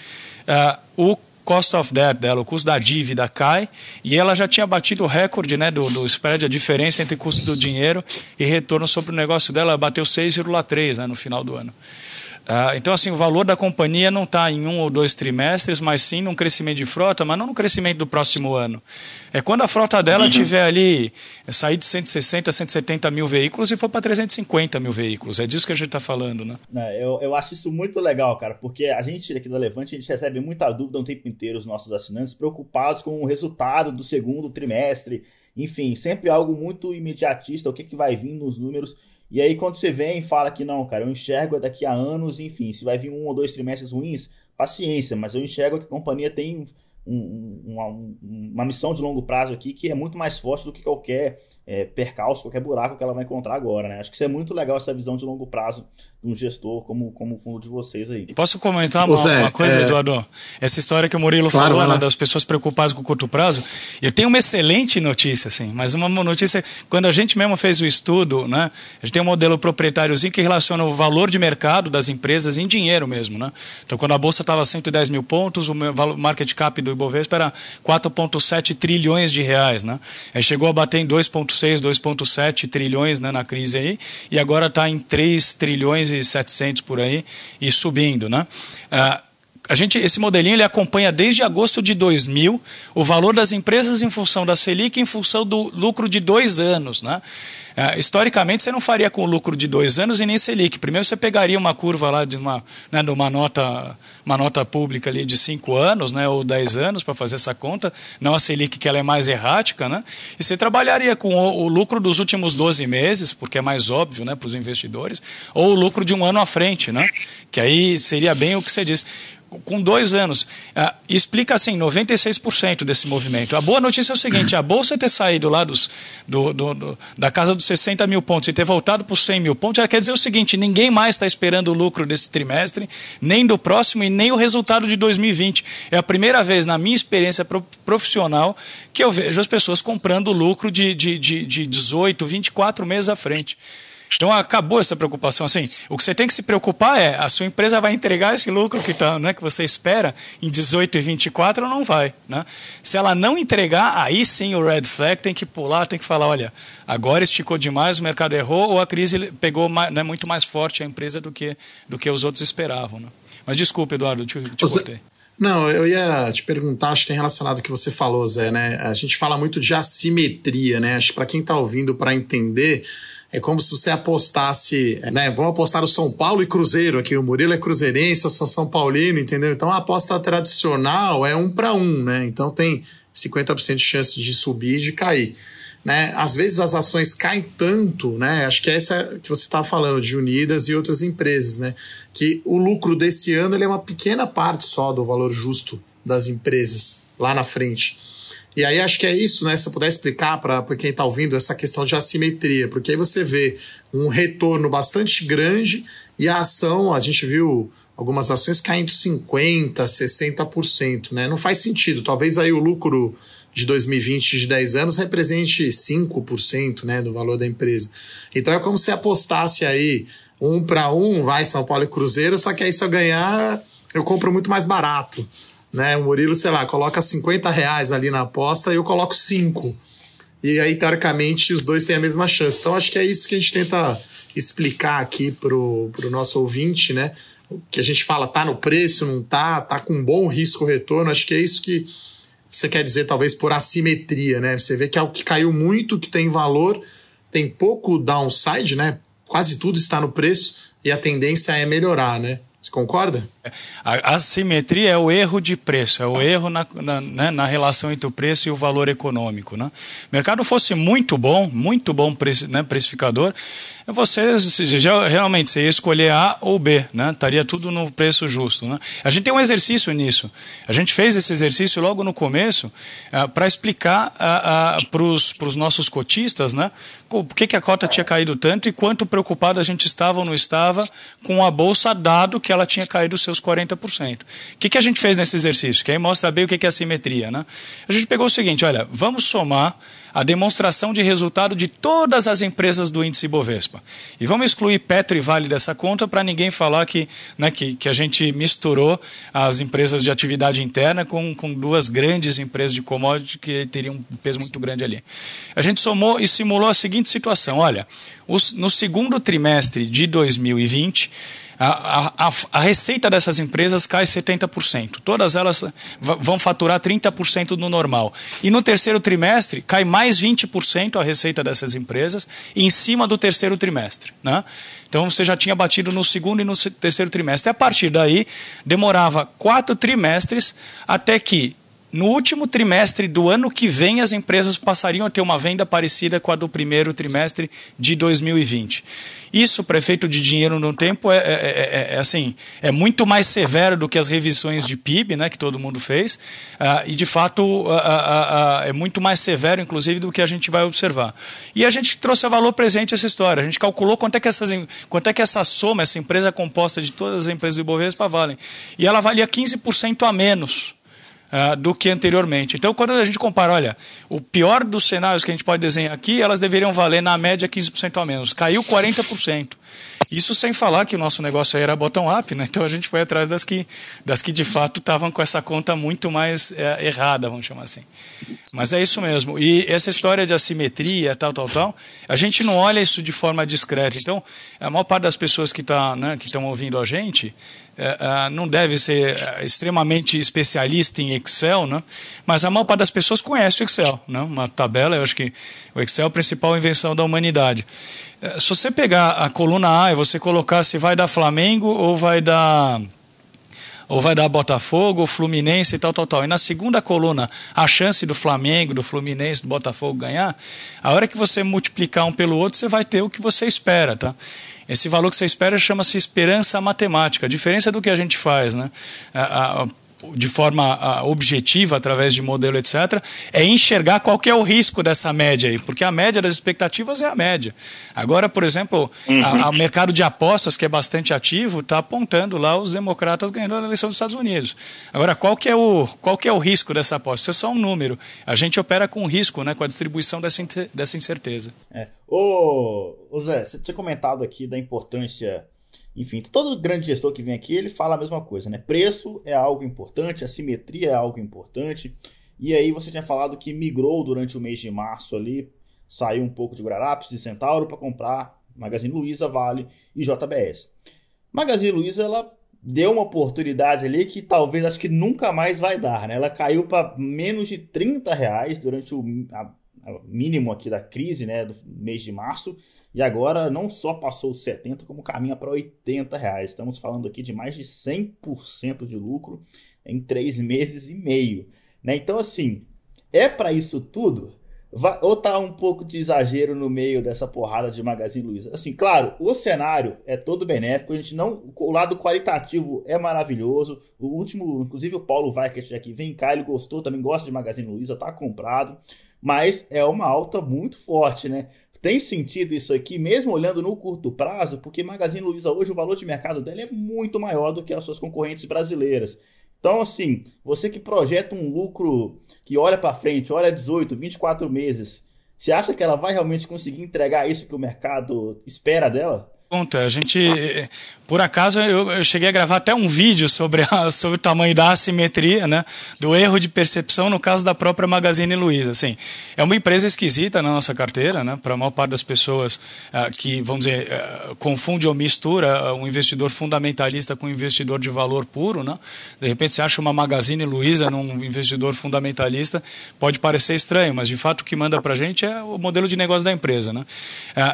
Ah, o cost of debt dela, o custo da dívida cai, e ela já tinha batido o recorde né, do, do spread, a diferença entre custo do dinheiro e retorno sobre o negócio dela, bateu 6,3 né, no final do ano. Uh, então, assim, o valor da companhia não está em um ou dois trimestres, mas sim num crescimento de frota, mas não no crescimento do próximo ano. É quando a frota dela uhum. tiver ali, é, sair de 160, 170 mil veículos e for para 350 mil veículos. É disso que a gente está falando, né? É, eu, eu acho isso muito legal, cara, porque a gente aqui da Levante, a gente recebe muita dúvida o tempo inteiro, os nossos assinantes, preocupados com o resultado do segundo trimestre. Enfim, sempre algo muito imediatista, o que, que vai vir nos números. E aí, quando você vem e fala que não, cara, eu enxergo daqui a anos, enfim, se vai vir um ou dois trimestres ruins, paciência, mas eu enxergo que a companhia tem um, uma, uma, missão de longo prazo aqui que é muito mais forte do que qualquer é, percalço, qualquer buraco que ela vai encontrar agora, né? Acho que isso é muito legal, essa visão de longo prazo de um gestor como, como o fundo de vocês aí. Posso comentar uma, Zé, uma coisa, é... Eduardo? Essa história que o Murilo claro, falou, né, das pessoas preocupadas com o curto prazo, eu tenho uma excelente notícia, assim, mas uma notícia, quando a gente mesmo fez o estudo, né, a gente tem um modelo proprietáriozinho que relaciona o valor de mercado das empresas em dinheiro mesmo, né? Então, quando a bolsa estava 110 mil pontos, o market cap do Ibovespa era 4,7 trilhões de reais, né? Aí chegou a bater em 2,5 2,6, 2,7 trilhões né, na crise aí, e agora está em 3 trilhões e 700 por aí e subindo. Né? Ah, a gente, esse modelinho ele acompanha desde agosto de 2000 o valor das empresas em função da Selic em função do lucro de dois anos. Né? É, historicamente, você não faria com lucro de dois anos e nem Selic. Primeiro, você pegaria uma curva lá de uma, né, de uma, nota, uma nota pública ali de cinco anos né, ou dez anos para fazer essa conta, não a Selic, que ela é mais errática, né? e você trabalharia com o, o lucro dos últimos 12 meses, porque é mais óbvio né, para os investidores, ou o lucro de um ano à frente, né? que aí seria bem o que você disse com dois anos. Uh, explica assim, 96% desse movimento. A boa notícia é o seguinte: a Bolsa ter saído lá dos, do, do, do da casa dos 60 mil pontos e ter voltado para os 100 mil pontos, quer dizer o seguinte: ninguém mais está esperando o lucro desse trimestre, nem do próximo e nem o resultado de 2020. É a primeira vez na minha experiência profissional que eu vejo as pessoas comprando lucro de, de, de, de 18, 24 meses à frente. Então acabou essa preocupação. Assim, o que você tem que se preocupar é a sua empresa vai entregar esse lucro que, tá, né, que você espera em 18 e 24 ou não vai. Né? Se ela não entregar, aí sim o red flag tem que pular, tem que falar, olha, agora esticou demais, o mercado errou ou a crise pegou mais, né, muito mais forte a empresa do que, do que os outros esperavam. Né? Mas desculpe, Eduardo, te, te Você... Não, eu ia te perguntar, acho que tem relacionado com o que você falou, Zé, né? A gente fala muito de assimetria, né? Acho que para quem está ouvindo, para entender, é como se você apostasse, né? Vamos apostar o São Paulo e Cruzeiro aqui. O Murilo é cruzeirense, eu sou São Paulino, entendeu? Então a aposta tradicional é um para um, né? Então tem 50% de chance de subir e de cair. Né? Às vezes as ações caem tanto, né? Acho que é essa que você estava falando de Unidas e outras empresas, né? Que o lucro desse ano é uma pequena parte só do valor justo das empresas lá na frente. E aí acho que é isso, né? Se eu puder explicar para quem está ouvindo essa questão de assimetria, porque aí você vê um retorno bastante grande e a ação, a gente viu algumas ações caindo 50%, 60%, né? Não faz sentido. Talvez aí o lucro de 2020 de 10 anos represente 5% né, do valor da empresa. Então é como se apostasse aí um para um, vai São Paulo e Cruzeiro, só que aí se eu ganhar, eu compro muito mais barato Né? O Murilo, sei lá, coloca 50 reais ali na aposta e eu coloco 5. E aí, teoricamente, os dois têm a mesma chance. Então, acho que é isso que a gente tenta explicar aqui pro, pro nosso ouvinte, né? O que a gente fala, tá no preço, não tá, tá com bom risco-retorno. Acho que é isso que você quer dizer, talvez, por assimetria, né? Você vê que é algo que caiu muito, que tem valor, tem pouco downside, né? Quase tudo está no preço e a tendência é melhorar, né? Você concorda? A assimetria é o erro de preço, é o erro na, na, né, na, relação entre o preço e o valor econômico. Né? O mercado fosse muito bom, muito bom né, precificador, você realmente você ia escolher A ou B, né? estaria tudo no preço justo. Né? A gente tem um exercício nisso. A gente fez esse exercício logo no começo uh, para explicar uh, uh, para os nossos cotistas né, por que, que a cota tinha caído tanto e quanto preocupado a gente estava ou não estava com a bolsa, dado que ela tinha caído seus 40%. O que, que a gente fez nesse exercício? Que aí mostra bem o que, que é assimetria. Né? A gente pegou o seguinte: olha, vamos somar a demonstração de resultado de todas as empresas do índice Bovespa. E vamos excluir Petro e Vale dessa conta para ninguém falar que, né, que, que, a gente misturou as empresas de atividade interna com, com duas grandes empresas de commodity que teriam um peso muito grande ali. A gente somou e simulou a seguinte situação: olha, os, no segundo trimestre de 2020, a, a, a, receita dessas empresas cai 70%. Todas elas vão faturar 30% no normal. E no terceiro trimestre, cai mais 20% a receita dessas empresas em cima do terceiro trimestre. Né? Então você já tinha batido no segundo e no terceiro trimestre. A partir daí, demorava quatro trimestres até que no último trimestre do ano que vem, as empresas passariam a ter uma venda parecida com a do primeiro trimestre de 2020. Isso, prefeito de dinheiro no tempo, é, é, é, é, assim, é muito mais severo do que as revisões de PIB, né, que todo mundo fez, uh, e de fato uh, uh, é muito mais severo, inclusive, do que a gente vai observar. E a gente trouxe a valor presente essa história. A gente calculou quanto é que, essas, quanto é que essa soma, essa empresa composta de todas as empresas do Ibovespa valem. E ela valia 15% a menos uh, do que anteriormente. Então, quando a gente compara, olha, o pior dos cenários que a gente pode desenhar aqui, elas deveriam valer na média 15% a menos. Caiu 40%. Isso sem falar que o nosso negócio era bottom-up, né? então a gente foi atrás das que, das que de fato estavam com essa conta muito mais é, errada, vamos chamar assim. Mas é isso mesmo. E essa história de assimetria, tal, tal, tal, a gente não olha isso de forma discreta. Então, a maior parte das pessoas que tá, né, estão ouvindo a gente não deve ser é, extremamente especialista em Excel, né? mas a maior parte das pessoas conhece o Excel. Né? Uma tabela, eu acho que o Excel é a principal invenção da humanidade. É, se você pegar a coluna A e você colocar se vai dar Flamengo ou vai dar ou vai dar Botafogo, Fluminense e tal, tal, tal. E na segunda coluna, a chance do Flamengo, do Fluminense, do Botafogo ganhar, a hora que você multiplicar um pelo outro, você vai ter o que você espera, tá? Esse valor que você espera chama-se esperança matemática. A diferença do que a gente faz, né? A, a, de forma objetiva, através de modelo, etc., é enxergar qual que é o risco dessa média aí, porque a média das expectativas é a média. Agora, por exemplo, uhum. o mercado de apostas, que é bastante ativo, está apontando lá os democratas ganhando a eleição dos Estados Unidos. Agora, qual que é o, qual que é o risco dessa aposta? Isso é só um número. A gente opera com risco, né, com a distribuição dessa, dessa incerteza. É. Ô, ô Zé, você tinha comentado aqui da importância enfim, todo grande gestor que vem aqui, ele fala a mesma coisa, né? Preço é algo importante, assimetria é algo importante. E aí você tinha falado que migrou durante o mês de março ali, saiu um pouco de Guararapes, de Centauro para comprar Magazine Luiza, Vale e JBS. Magazine Luiza, ela deu uma oportunidade ali que talvez acho que nunca mais vai dar, né? Ela caiu para menos de 30 reais durante o a, a mínimo aqui da crise, né, do mês de março. E agora não só passou os 70, como caminha para 80 reais. Estamos falando aqui de mais de 100% de lucro em três meses e meio. Né? Então, assim, é para isso tudo? Vai, ou tá um pouco de exagero no meio dessa porrada de Magazine Luiza? Assim, claro, o cenário é todo benéfico, a gente não, o lado qualitativo é maravilhoso. O último, inclusive o Paulo Weikert aqui vem cá, ele gostou, também gosta de Magazine Luiza, tá comprado, mas é uma alta muito forte, né? Tem sentido isso aqui, mesmo olhando no curto prazo, porque Magazine Luiza hoje o valor de mercado dela é muito maior do que as suas concorrentes brasileiras. Então, assim, você que projeta um lucro que olha para frente, olha 18, 24 meses, você acha que ela vai realmente conseguir entregar isso que o mercado espera dela? Pergunta. A gente por acaso, eu, eu, cheguei a gravar até um vídeo sobre, a, sobre o tamanho da assimetria, né? Do erro de percepção no caso da própria Magazine Luiza. Assim, é uma empresa esquisita na nossa carteira, né? Para a maior parte das pessoas uh, que, vamos dizer, uh, confunde ou mistura uh, um investidor fundamentalista com um investidor de valor puro, né? De repente você acha uma Magazine Luiza num investidor fundamentalista, pode parecer estranho, mas de fato o que manda para a gente é o modelo de negócio da empresa, né?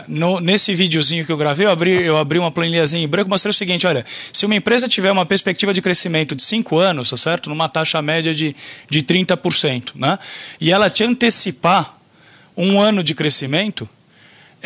No, nesse videozinho que eu gravei, eu abri, eu abri uma planilhazinha em branco, mostrando o seguinte: olha, se uma empresa tiver uma perspectiva de crescimento de 5 anos, tá certo? Numa taxa média de, de 30%, né? e ela te antecipar um ano de crescimento,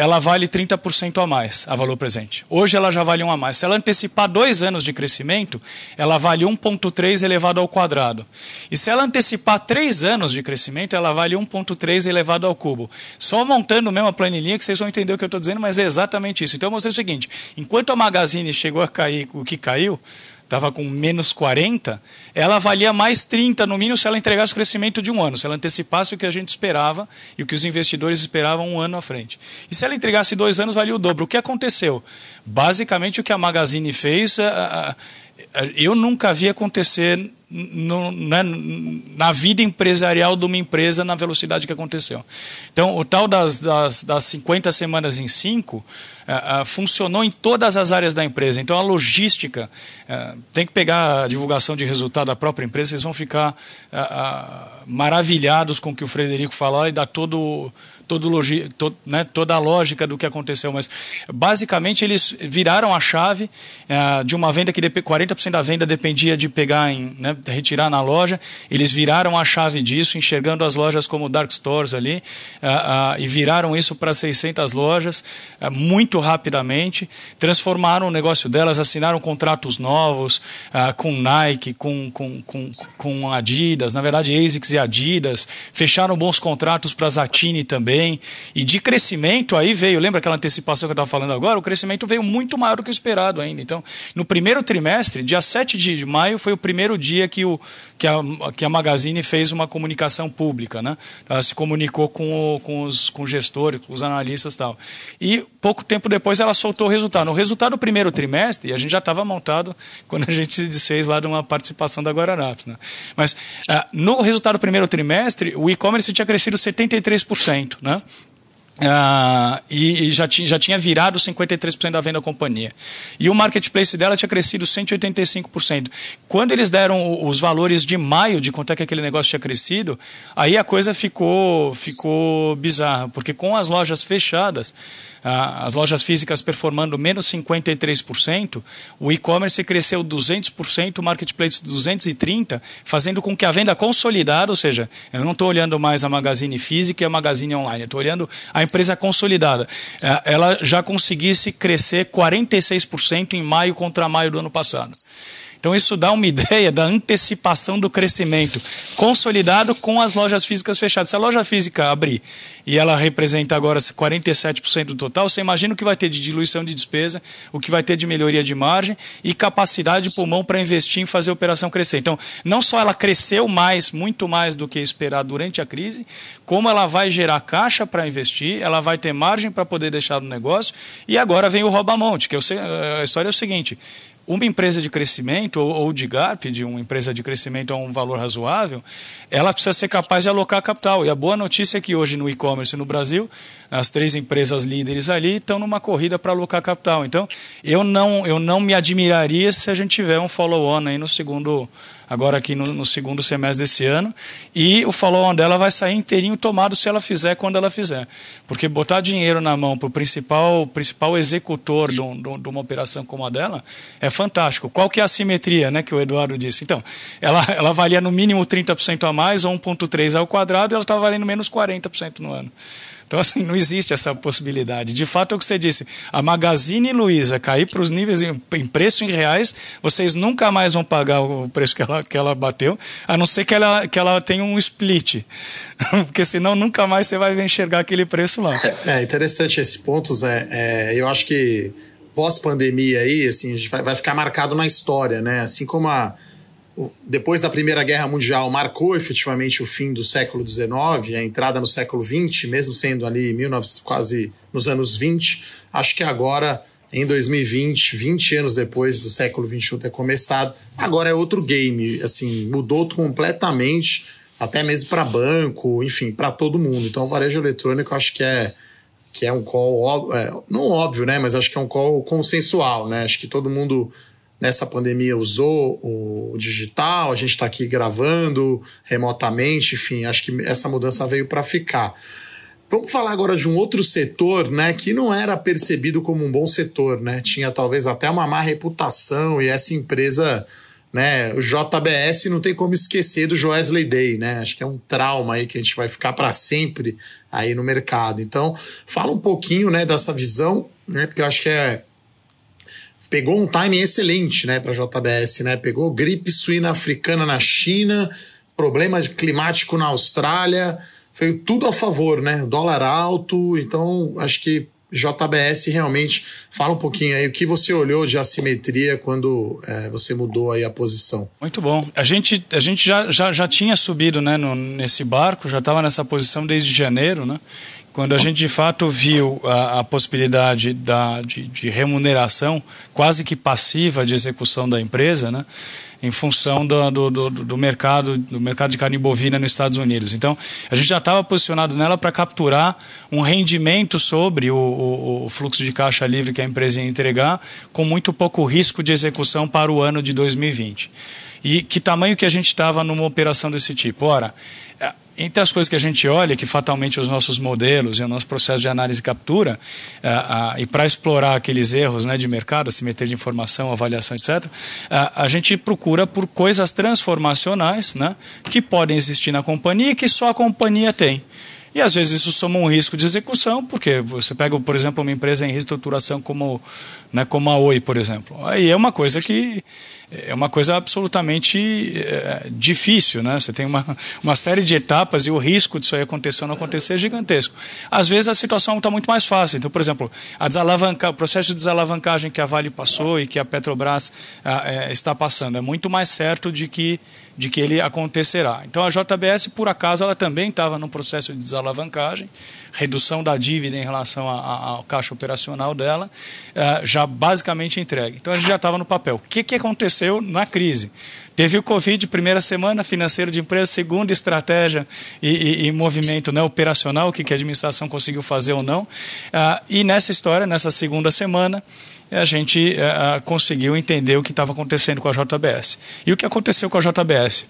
ela vale 30% a mais a valor presente. Hoje ela já vale 1 a mais. Se ela antecipar dois anos de crescimento, ela vale 1,3 elevado ao quadrado. E se ela antecipar três anos de crescimento, ela vale 1,3 elevado ao cubo. Só montando mesmo a planilhinha que vocês vão entender o que eu estou dizendo, mas é exatamente isso. Então eu mostrei o seguinte: enquanto a Magazine chegou a cair o que caiu, estava com menos 40, ela valia mais 30 no mínimo se ela entregasse o crescimento de um ano, se ela antecipasse o que a gente esperava e o que os investidores esperavam um ano à frente. E se ela entregasse dois anos, valia o dobro. O que aconteceu? Basicamente, o que a Magazine fez, eu nunca vi acontecer no, né, na vida empresarial de uma empresa na velocidade que aconteceu. Então, o tal das, das, das 50 semanas em 5 uh, uh, funcionou em todas as áreas da empresa. Então, a logística, uh, tem que pegar a divulgação de resultado da própria empresa, vocês vão ficar maravilhados com o que o Frederico falou e dá todo todo logi, to, né, toda a lógica do que aconteceu, mas basicamente eles viraram a chave uh, de uma venda que 40% da venda dependia de pegar em, né, retirar na loja, eles viraram a chave disso, enxergando as lojas como dark stores ali, uh, uh, e viraram isso para 600 lojas muito rapidamente, transformaram o negócio delas, assinaram contratos novos com Nike, com, com, com, com Adidas, na verdade ASICS e Adidas, fecharam bons contratos para Zatini também, E de crescimento, aí veio, lembra aquela antecipação que eu estava falando agora? O crescimento veio muito maior do que o esperado ainda. Então, no primeiro trimestre, dia 7 de maio, foi o primeiro dia que, o, que, a, que a Magazine fez uma comunicação pública. Né? Ela se comunicou com, o, com, os, com os gestores, com os analistas e tal. E pouco tempo depois ela soltou o resultado. No resultado do primeiro trimestre, a gente já estava montado quando a gente se desfez lá de uma participação da Guararapes. Né? Mas uh, no resultado do primeiro trimestre, o e-commerce tinha crescido 73%. Né? Né? Uh, e, e já, tinha, já tinha virado 53% da venda da companhia. E o marketplace dela tinha crescido 185%. Quando eles deram os valores de maio, de quanto é que aquele negócio tinha crescido, aí a coisa ficou, ficou bizarra, porque com as lojas fechadas, as lojas físicas performando menos 53%, o e-commerce cresceu 200%, o marketplace 230%, fazendo com que a venda consolidada, ou seja, eu não estou olhando mais a Magazine física e a Magazine online, estou olhando a empresa consolidada, é, ela já conseguisse crescer 46% em maio contra maio do ano passado. Então isso dá uma ideia da antecipação do crescimento consolidado com as lojas físicas fechadas. Se a loja física abrir e ela representa agora 47% do total, você imagina o que vai ter de diluição de despesa, o que vai ter de melhoria de margem e capacidade de pulmão para investir em fazer a operação crescer. Então, não só ela cresceu mais, muito mais do que esperado durante a crise, como ela vai gerar caixa para investir, ela vai ter margem para poder deixar no negócio e agora vem o rouba-monte, que eu sei, a história é o seguinte, uma empresa de crescimento ou, de GAP, de uma empresa de crescimento a um valor razoável, ela precisa ser capaz de alocar capital. E a boa notícia é que hoje no e-commerce no Brasil, as três empresas líderes ali estão numa corrida para alocar capital. Então, eu não, eu não me admiraria se a gente tiver um follow-on aí no segundo agora aqui no, no segundo semestre desse ano. E o follow-on dela vai sair inteirinho tomado se ela fizer quando ela fizer. Porque botar dinheiro na mão para o principal, principal executor de, um, de, uma operação como a dela é fantástico. Qual que é a simetria né, que o Eduardo disse? Então, ela, ela valia no mínimo 30% a mais, ou 1,3 ao quadrado, e ela estava valendo menos 40% no ano. Então, assim, não existe essa possibilidade. De fato, é o que você disse. A Magazine Luiza cair para os níveis em, em preço em reais, vocês nunca mais vão pagar o preço que ela, que ela bateu, a não ser que ela, que ela tenha um split. Porque senão nunca mais você vai enxergar aquele preço lá. É, interessante esse ponto, Zé. É, eu acho que pós-pandemia aí, assim, vai, vai ficar marcado na história, né? Assim como a depois da Primeira Guerra Mundial, marcou efetivamente o fim do século XIX, a entrada no século XX, mesmo sendo ali 19, quase nos anos 20. Acho que agora em 2020, 20 anos depois do século 21 ter começado. Agora é outro game, assim, mudou completamente, até mesmo para banco, enfim, para todo mundo. Então, o varejo eletrônico acho que é que é um call, é, não óbvio, né, mas acho que é um call consensual, né? Acho que todo mundo nessa pandemia usou o digital, a gente está aqui gravando remotamente, enfim, acho que essa mudança veio para ficar. Vamos falar agora de um outro setor, né, que não era percebido como um bom setor, né? Tinha talvez até uma má reputação e essa empresa, né, o JBS não tem como esquecer do Joesley Day, né? Acho que é um trauma aí que a gente vai ficar para sempre aí no mercado. Então, fala um pouquinho, né, dessa visão, né? Porque eu acho que é pegou um timing excelente, né, para JBS, né? Pegou gripe suína africana na China, problema climático na Austrália, veio tudo a favor, né? Dólar alto, então acho que JBS realmente fala um pouquinho aí o que você olhou de assimetria quando é, você mudou aí a posição. Muito bom. A gente, a gente já, já, já tinha subido né, no, nesse barco, já estava nessa posição desde janeiro, né? Quando a gente de fato viu a, a possibilidade da, de, de, remuneração quase que passiva de execução da empresa, né, em função do, do, do, do, mercado do mercado de carne bovina nos Estados Unidos. Então, a gente já estava posicionado nela para capturar um rendimento sobre o, o, o, fluxo de caixa livre que a empresa ia entregar, com muito pouco risco de execução para o ano de 2020. E que tamanho que a gente estava numa operação desse tipo? Ora, entre as coisas que a gente olha, que fatalmente os nossos modelos e o nosso processo de análise e captura, uh, e para explorar aqueles erros né, de mercado, meter de informação, avaliação, etc., uh, a gente procura por coisas transformacionais né, que podem existir na companhia e que só a companhia tem. E às vezes isso soma um risco de execução, porque você pega, por exemplo, uma empresa em reestruturação como, né, como a Oi, por exemplo. Aí é uma coisa que é uma coisa absolutamente é, difícil, né? Você tem uma, uma série de etapas e o risco disso aí acontecer ou não acontecer é gigantesco. Às vezes a situação está muito mais fácil. Então, por exemplo, a desalavanca, o processo de desalavancagem que a Vale passou e que a Petrobras a, é, está passando é muito mais certo de que de que ele acontecerá. Então a JBS, por acaso, ela também estava num processo de desalavancagem, redução da dívida em relação ao caixa operacional dela, uh, já basicamente entregue. Então a gente já estava no papel. O que, que aconteceu na crise? Teve o Covid, primeira semana, financeiro de empresa, segunda estratégia e, e, e movimento né, operacional, o que, que a administração conseguiu fazer ou não. Uh, e nessa história, nessa segunda semana, a gente uh, conseguiu entender o que estava acontecendo com a JBS. E o que aconteceu com a JBS?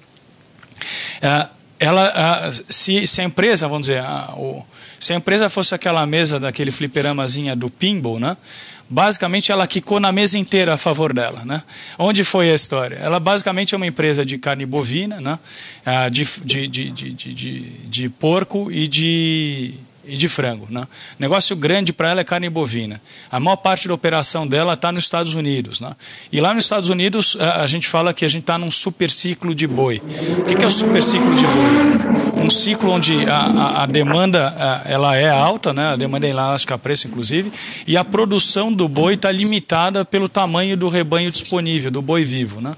Uh, ela, uh, se, se, a empresa, vamos dizer, o, se a empresa fosse aquela mesa daquele fliperamazinha do pinball, né? basicamente ela quicou na mesa inteira a favor dela. Né? Onde foi a história? Ela basicamente é uma empresa de carne bovina, né? de, de, de, de, de, de porco e de e de frango. Né? Negócio grande para ela é carne bovina. A maior parte da operação dela está nos Estados Unidos. Né? E lá nos Estados Unidos a, gente fala que a gente está num super ciclo de boi. O que, é o super ciclo de boi? Um ciclo onde a, a, a demanda ela é alta, né? a demanda é elástica a preço, inclusive, e a produção do boi está limitada pelo tamanho do rebanho disponível, do boi vivo. Né?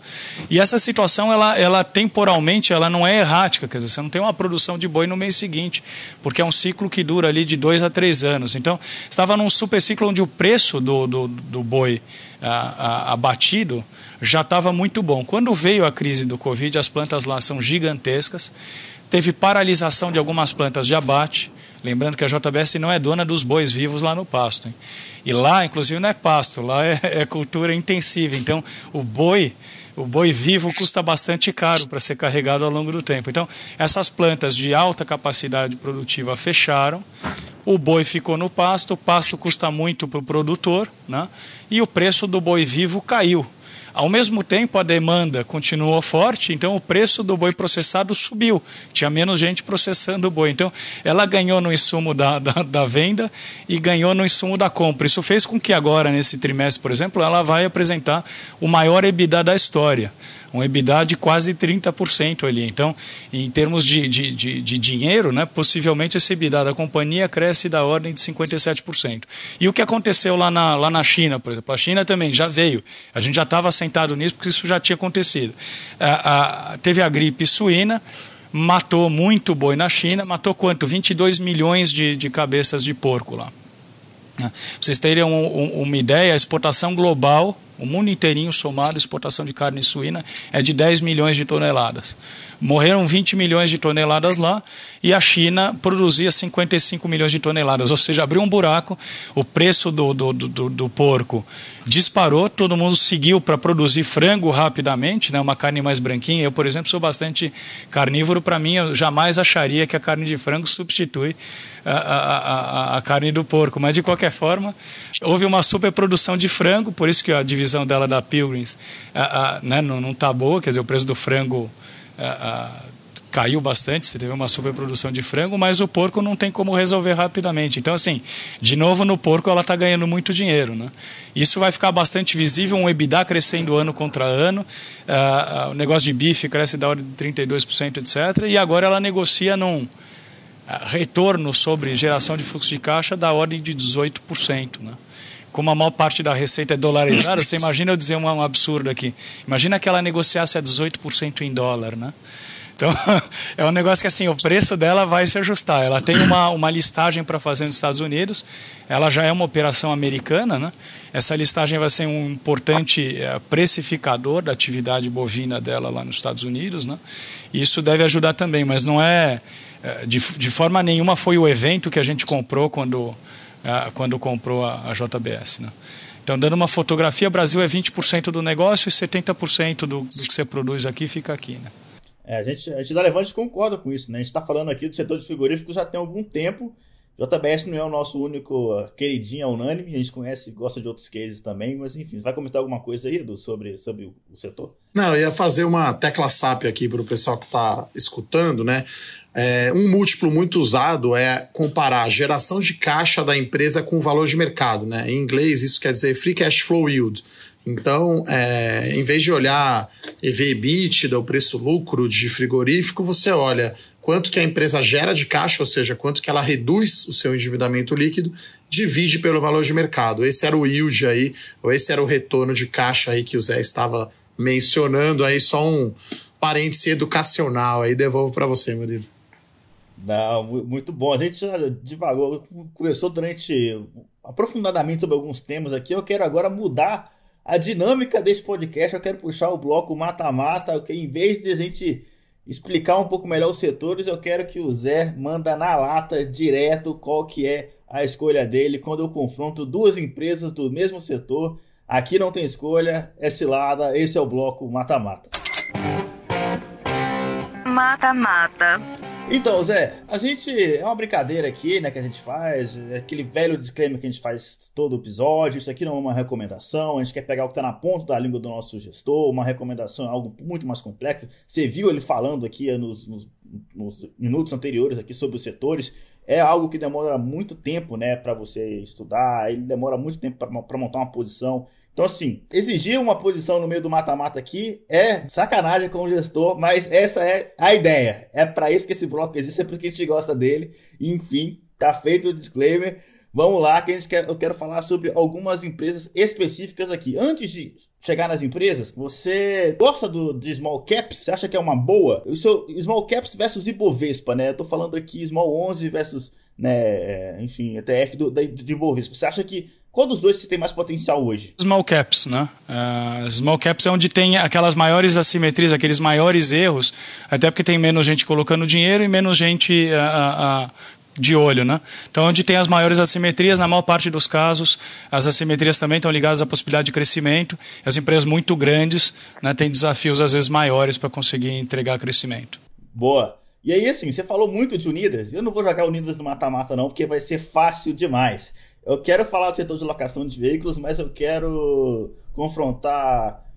E essa situação, ela, ela temporalmente, ela não é errática, quer dizer, você não tem uma produção de boi no mês seguinte, porque é um ciclo que dura ali de dois a três anos. Então, estava num super ciclo onde o preço do, do, do boi abatido já estava muito bom. Quando veio a crise do Covid, as plantas lá são gigantescas, teve paralisação de algumas plantas de abate. Lembrando que a JBS não é dona dos bois vivos lá no pasto. Hein? E lá, inclusive, não é pasto, lá é, é cultura intensiva. Então, o boi o boi vivo custa bastante caro para ser carregado ao longo do tempo. Então, essas plantas de alta capacidade produtiva fecharam, o boi ficou no pasto, o pasto custa muito para o produtor, né? e o preço do boi vivo caiu. Ao mesmo tempo, a demanda continuou forte, então o preço do boi processado subiu. Tinha menos gente processando o boi. Então, ela ganhou no insumo da, da, da, venda e ganhou no insumo da compra. Isso fez com que agora, nesse trimestre, por exemplo, ela vai apresentar o maior EBITDA da história um EBITDA de quase 30% ali. Então, em termos de, de, de, de, dinheiro, né, possivelmente esse EBITDA da companhia cresce da ordem de 57%. E o que aconteceu lá na, lá na China, por exemplo? A China também já veio. A gente já estava sentado nisso porque isso já tinha acontecido. A, a, teve a gripe suína, matou muito boi na China, matou quanto? 22 milhões de, de cabeças de porco lá. Pra vocês terem um, um, uma ideia, a exportação global o mundo inteirinho somado, exportação de carne suína é de 10 milhões de toneladas. Morreram 20 milhões de toneladas lá e a China produzia 55 milhões de toneladas. Ou seja, abriu um buraco, o preço do, do, do, do porco disparou, todo mundo seguiu para produzir frango rapidamente, né, uma carne mais branquinha. Eu, por exemplo, sou bastante carnívoro. Para mim, eu jamais acharia que a carne de frango substitui a, a, a, a carne do porco. Mas, de qualquer forma, houve uma superprodução de frango, por isso que a divisão dela da Pilgrims né, não está boa, quer dizer, o preço do frango caiu bastante, você teve uma superprodução de frango, mas o porco não tem como resolver rapidamente. Então, assim, de novo no porco ela está ganhando muito dinheiro. Né? Isso vai ficar bastante visível, um EBITDA crescendo ano contra ano, uh, o negócio de bife cresce da ordem de 32%, etc. E agora ela negocia num uh, retorno sobre geração de fluxo de caixa da ordem de 18%. Né? como a maior parte da receita é dolarizada, você imagina eu dizer um, um absurdo aqui. Imagina que ela negociasse a 18% em dólar, né? Então, é um negócio que assim, o preço dela vai se ajustar. Ela tem uma, uma listagem para fazer nos Estados Unidos, ela já é uma operação americana, né? Essa listagem vai ser um importante é, precificador da atividade bovina dela lá nos Estados Unidos, né? Isso deve ajudar também, mas não é, é de, de forma nenhuma foi o evento que a gente comprou quando, é, quando comprou a, a JBS, né? Então, dando uma fotografia, Brasil é 20% do negócio e 70% do, do que você produz aqui fica aqui, né? É, a, gente, a gente da Levante concorda com isso, né? A gente está falando aqui do setor de frigorífico já tem algum tempo. JBS não é o nosso único uh, queridinho unânime, a gente conhece e gosta de outros cases também, mas enfim, vai comentar alguma coisa aí Edu, sobre, sobre o setor? Não, eu ia fazer uma tecla SAP aqui para o pessoal que está escutando, né? É, um múltiplo muito usado é comparar a geração de caixa da empresa com o valor de mercado, né? Em inglês, isso quer dizer Free Cash Flow Yield. Então, é, em vez de olhar EV/EBITDA, o preço-lucro de frigorífico, você olha quanto que a empresa gera de caixa, ou seja, quanto que ela reduz o seu endividamento líquido, divide pelo valor de mercado. Esse era o yield aí, ou esse era o retorno de caixa aí que o Zé estava mencionando aí, só um parêntese educacional aí, devolvo para você, Murilo. Não, muito bom. A gente já divagou, conversou durante aprofundadamente sobre alguns temas aqui. Eu quero agora mudar a dinâmica desse podcast. Eu quero puxar o bloco mata-mata, que em vez de a gente explicar um pouco melhor os setores, eu quero que o Zé manda na lata direto qual que é a escolha dele quando eu confronto duas empresas do mesmo setor. Aqui não tem escolha, é cilada, esse é o bloco mata-mata. Mata-mata. Então, Zé, a gente. É uma brincadeira aqui, né, que a gente faz. É aquele velho disclaimer que a gente faz todo episódio. Isso aqui não é uma recomendação. A gente quer pegar o que está na ponta da língua do nosso gestor. Uma recomendação é algo muito mais complexo. Você viu ele falando aqui nos, nos, nos minutos anteriores aqui sobre os setores. É algo que demora muito tempo, né, para você estudar. Ele demora muito tempo para montar uma posição. Então, assim, exigir uma posição no meio do mata-mata aqui é sacanagem com o gestor, mas essa é a ideia. É para isso que esse bloco existe, é porque a gente gosta dele. enfim, tá feito o disclaimer. Vamos lá, que a gente quer, eu quero falar sobre algumas empresas específicas aqui. Antes de chegar nas empresas, você gosta do, de small caps? Você acha que é uma boa? O small caps versus Ibovespa, né? Eu tô falando aqui small 11 versus, né, é, enfim, ETF do, da, de Ibovespa. Você acha que qual dos dois tem mais potencial hoje? Small caps, né? Uh, small caps é onde tem aquelas maiores assimetrias, aqueles maiores erros, até porque tem menos gente colocando dinheiro e menos gente uh, uh, de olho, né? Então, onde tem as maiores assimetrias, na maior parte dos casos, as assimetrias também estão ligadas à possibilidade de crescimento. As empresas muito grandes né, têm desafios, às vezes, maiores para conseguir entregar crescimento. Boa. E aí, assim, você falou muito de Unidas. Eu não vou jogar Unidas no mata-mata, não, porque vai ser fácil demais. Eu quero falar do setor de locação de veículos, mas eu quero confrontar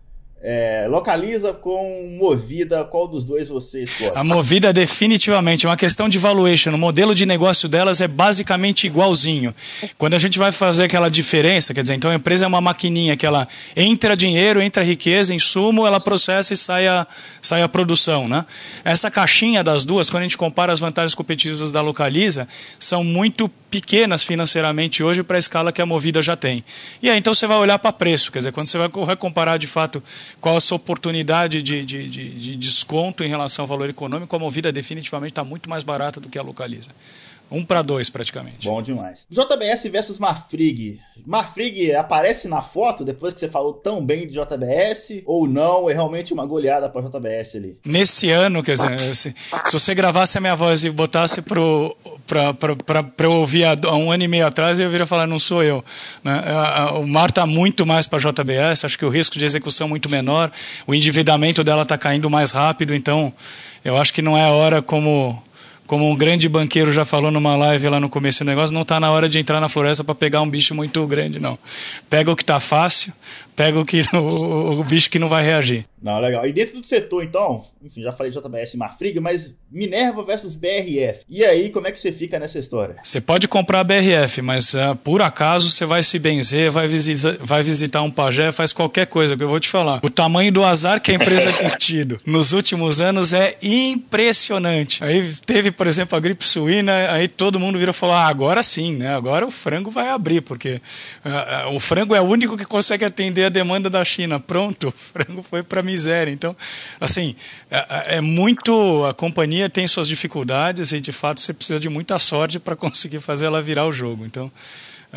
é, localiza com Movida, qual dos dois você escolhe? A Movida definitivamente, é uma questão de valuation. O modelo de negócio delas é basicamente igualzinho. Quando a gente vai fazer aquela diferença, quer dizer, então a empresa é uma maquininha que ela entra dinheiro, entra riqueza, insumo, ela processa e sai a, sai a produção. Né? Essa caixinha das duas, quando a gente compara as vantagens competitivas da Localiza, são muito pequenas financeiramente hoje para a escala que a Movida já tem. E aí então você vai olhar para preço, quer dizer, quando você vai comparar de fato qual a sua oportunidade de, de, de, de desconto em relação ao valor econômico, a Movida definitivamente está muito mais barata do que a Localiza. Um para dois, praticamente. Bom demais. JBS versus Marfrig. Marfrig aparece na foto depois que você falou tão bem de JBS? Ou não? É realmente uma goleada para JBS ali? Nesse ano, quer dizer, se, se você gravasse a minha voz e botasse pro, para eu ouvir há um ano e meio atrás, eu viria falar, não sou eu. Né? O mar está muito mais para a JBS, acho que o risco de execução é muito menor, o endividamento dela está caindo mais rápido, então eu acho que não é hora como como um grande banqueiro já falou numa live lá no começo do negócio, não está na hora de entrar na floresta para pegar um bicho muito grande, não. Pega o que está fácil, pega o, que, o, o, bicho que não vai reagir. Não, legal. E dentro do setor, então, enfim, já falei de JBS e Marfrig, mas Minerva versus BRF. E aí, como é que você fica nessa história? Você pode comprar a BRF, mas uh, por acaso você vai se benzer, vai, visita, vai visitar um pajé, faz qualquer coisa, que eu vou te falar. O tamanho do azar que a empresa tem tido nos últimos anos é impressionante. Aí teve, por exemplo, a gripe suína, aí todo mundo vira e falou: ah, agora sim, né? Agora o frango vai abrir, porque uh, uh, o frango é o único que consegue atender a demanda da China. Pronto, o frango foi para miséria. Então, assim, é, é, muito. A companhia tem suas dificuldades e, de fato, você precisa de muita sorte para conseguir fazer ela virar o jogo. Então.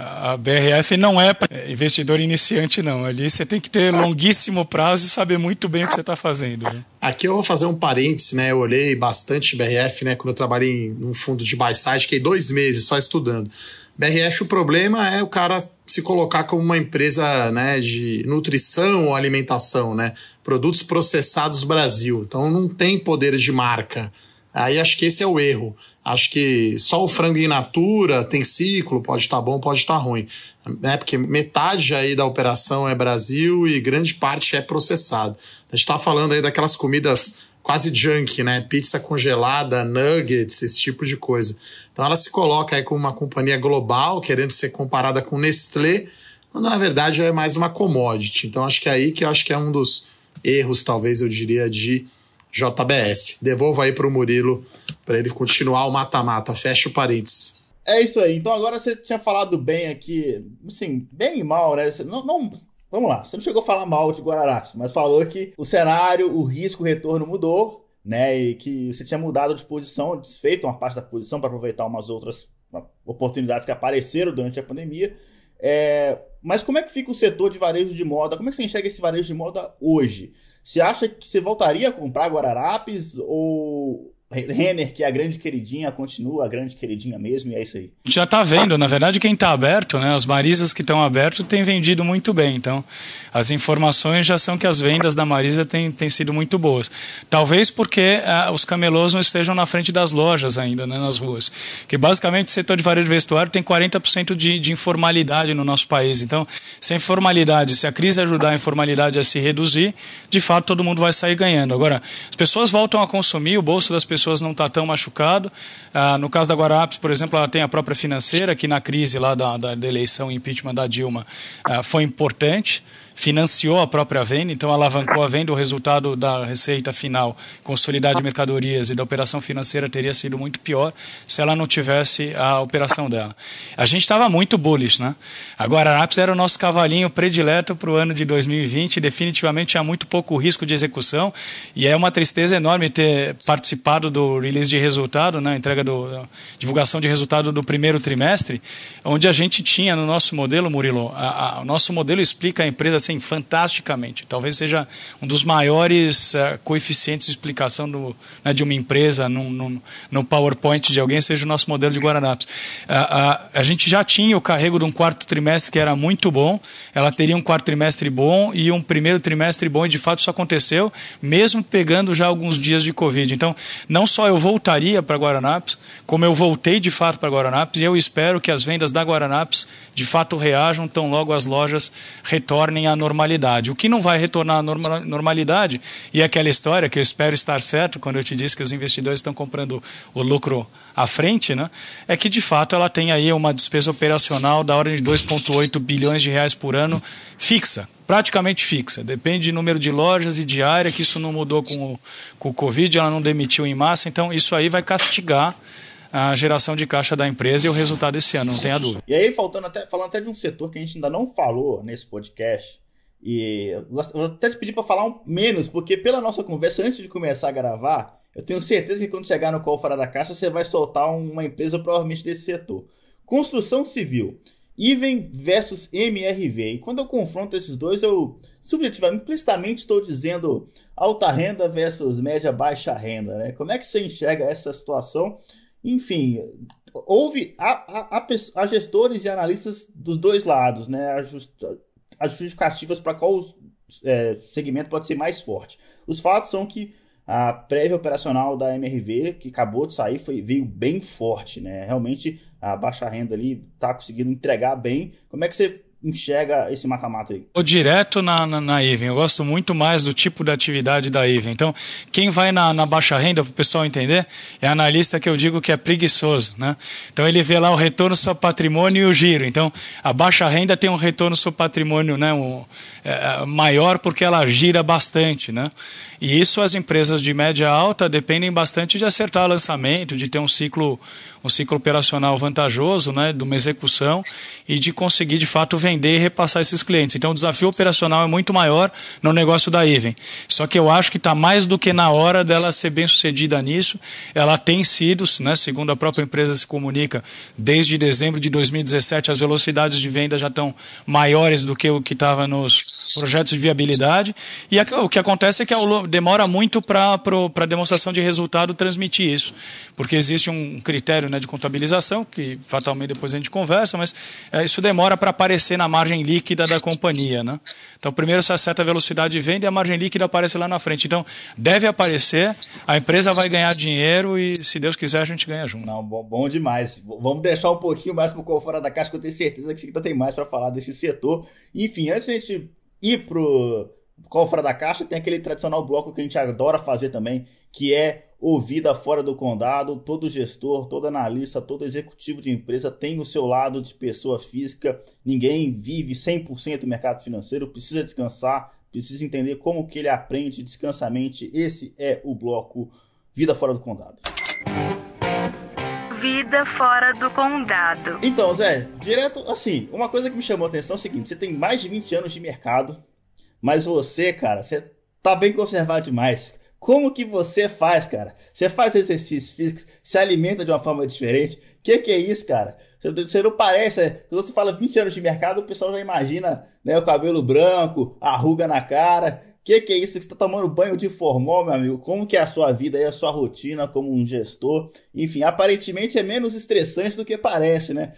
A BRF não é para investidor iniciante, não. Ali você tem que ter longuíssimo prazo e saber muito bem o que você está fazendo. Né? Aqui eu vou fazer um parênteses, né? Eu olhei bastante BRF, né? Quando eu trabalhei num fundo de buy side, fiquei dois meses só estudando. BRF, o problema é o cara se colocar como uma empresa né, de nutrição ou alimentação, né? Produtos processados Brasil. Então não tem poder de marca. Aí acho que esse é o erro. Acho que só o frango in natura tem ciclo, pode estar tá bom, pode estar tá ruim. Né? Porque metade aí da operação é Brasil e grande parte é processado. A gente está falando aí daquelas comidas quase junk, né? Pizza congelada, nuggets, esse tipo de coisa. Então ela se coloca aí como uma companhia global, querendo ser comparada com Nestlé, quando na verdade é mais uma commodity. Então acho que é aí que eu acho que é um dos erros, talvez eu diria, de JBS. Devolvo aí para o Murilo para ele continuar o mata-mata. Fecha o parênteses. É isso aí. Então agora você tinha falado bem aqui, assim, bem mal, né? Não, não Vamos lá, você não chegou a falar mal de Guararapes, mas falou que o cenário, o risco, o retorno mudou, né? E que você tinha mudado de posição, desfeito uma parte da posição para aproveitar umas outras oportunidades que apareceram durante a pandemia. É, mas como é que fica o setor de varejo de moda? Como é que você enxerga esse varejo de moda hoje? Você acha que você voltaria a comprar Guararapes ou Renner, que é a grande queridinha, continua a grande queridinha mesmo, e é isso aí. Já está vendo, na verdade, quem está aberto, né? As Marisas que estão abertas têm vendido muito bem. Então, as informações já são que as vendas da Marisa têm, têm sido muito boas. Talvez porque ah, os camelôs não estejam na frente das lojas ainda, né, nas ruas. Que basicamente o setor de varejo de vestuário tem 40% de, de informalidade no nosso país. Então, se a informalidade, se a crise ajudar a informalidade a se reduzir, de fato todo mundo vai sair ganhando. Agora, as pessoas voltam a consumir, o bolso das pessoas pessoas não está tão machucado. Ah, no caso da Guarapes, por exemplo, ela tem a própria financeira, que na crise lá da, da, da eleição impeachment da Dilma ah, foi importante financiou a própria venda, então alavancou a venda, o resultado da receita final, consolidar de mercadorias e da operação financeira teria sido muito pior se ela não tivesse a operação dela. A gente estava muito bullish, né? Agora, a Apps era o nosso cavalinho predileto para o ano de 2020, definitivamente tinha muito pouco risco de execução e é uma tristeza enorme ter participado do release de resultado, né? entrega do divulgação de resultado do primeiro trimestre, onde a gente tinha no nosso modelo, Murilo, a, a, o nosso modelo explica a empresa assim, fantasticamente. Talvez seja um dos maiores uh, coeficientes de explicação do, né, de uma empresa no, PowerPoint de alguém, seja o nosso modelo de Guararapes. Uh, uh, a gente já tinha o carrego de um quarto trimestre que era muito bom, ela teria um quarto trimestre bom e um primeiro trimestre bom, e de fato isso aconteceu, mesmo pegando já alguns dias de Covid. Então, não só eu voltaria para Guaranapes, como eu voltei de fato para Guaranapes, e eu espero que as vendas da Guaranapes de fato reajam tão logo as lojas retornem à normalidade. O que não vai retornar à normalidade, e aquela história que eu espero estar certo quando eu te disse que os investidores estão comprando o lucro à frente, né, é que de fato ela tem aí uma despesa operacional da ordem de 2,8 bilhões de reais por ano fixa, praticamente fixa. Depende do número de lojas e de área, que isso não mudou com o, com o Covid, ela não demitiu em massa, então isso aí vai castigar a geração de caixa da empresa e o resultado desse ano, não tenha dúvida. E aí, faltando até, falando até de um setor que a gente ainda não falou nesse podcast, E eu vou até te pedir para falar um menos, porque pela nossa conversa antes de começar a gravar, eu tenho certeza que quando chegar no call fora da caixa, você vai soltar uma empresa provavelmente desse setor. Construção civil. Even versus MRV. E quando eu confronto esses dois, eu subjetivamente, implicitamente estou dizendo alta renda versus média baixa renda. Né? Como é que você enxerga essa situação? Enfim, houve a, a, a gestores e analistas dos dois lados, né? As justificativas para qual é, segmento pode ser mais forte. Os fatos são que a prévia operacional da MRV, que acabou de sair, foi, veio bem forte, né? Realmente a baixa renda ali está conseguindo entregar bem. Como é que você enxerga esse mata-mata aí? O direto na, na, na Even. Eu gosto muito mais do tipo de atividade da Even. Então, quem vai na, na baixa renda, para o pessoal entender, é analista que eu digo que é preguiçoso. Né? Então, ele vê lá o retorno seu patrimônio e o giro. Então, a baixa renda tem um retorno seu patrimônio né, um, é, maior porque ela gira bastante. Né? E isso as empresas de média alta dependem bastante de acertar lançamento, de ter um ciclo, um ciclo operacional vantajoso, né, de uma execução e de conseguir de fato vender e repassar esses clientes. Então o desafio operacional é muito maior no negócio da Even. Só que eu acho que está mais do que na hora dela ser bem sucedida nisso. Ela tem sido, né, segundo a própria empresa se comunica, desde dezembro de 2017 as velocidades de venda já estão maiores do que o que estava nos projetos de viabilidade. E o que acontece é que demora muito para a demonstração de resultado transmitir isso, porque existe um critério né, de contabilização que fatalmente depois a gente conversa, mas é, isso demora para aparecer na margem líquida da companhia. Né? Então, primeiro você acerta a velocidade de venda e a margem líquida aparece lá na frente. Então, deve aparecer, a empresa vai ganhar dinheiro e, se Deus quiser, a gente ganha junto. Não, bom, bom demais. Vamos deixar um pouquinho mais para o fora da caixa, que eu tenho certeza que ainda tem mais para falar desse setor. Enfim, antes de a gente ir pro qual fora da caixa, tem aquele tradicional bloco que a gente adora fazer também, que é ouvida fora do condado. Todo gestor, todo analista, todo executivo de empresa tem o seu lado de pessoa física. Ninguém vive 100% do mercado financeiro, precisa descansar, precisa entender como que ele aprende descansamente. Esse é o bloco Vida Fora do Condado. Vida fora do condado. Então, Zé, direto assim, uma coisa que me chamou a atenção é o seguinte: você tem mais de 20 anos de mercado, mas você, cara, você tá bem conservado demais. Como que você faz, cara? Você faz exercícios físicos, se alimenta de uma forma diferente. Que, que é isso, cara? Você não parece. Quando você fala 20 anos de mercado, o pessoal já imagina né, o cabelo branco, a ruga na cara que, que é isso você está tomando banho de formol, meu amigo? Como que é a sua vida e a sua rotina como um gestor? Enfim, aparentemente é menos estressante do que parece, né?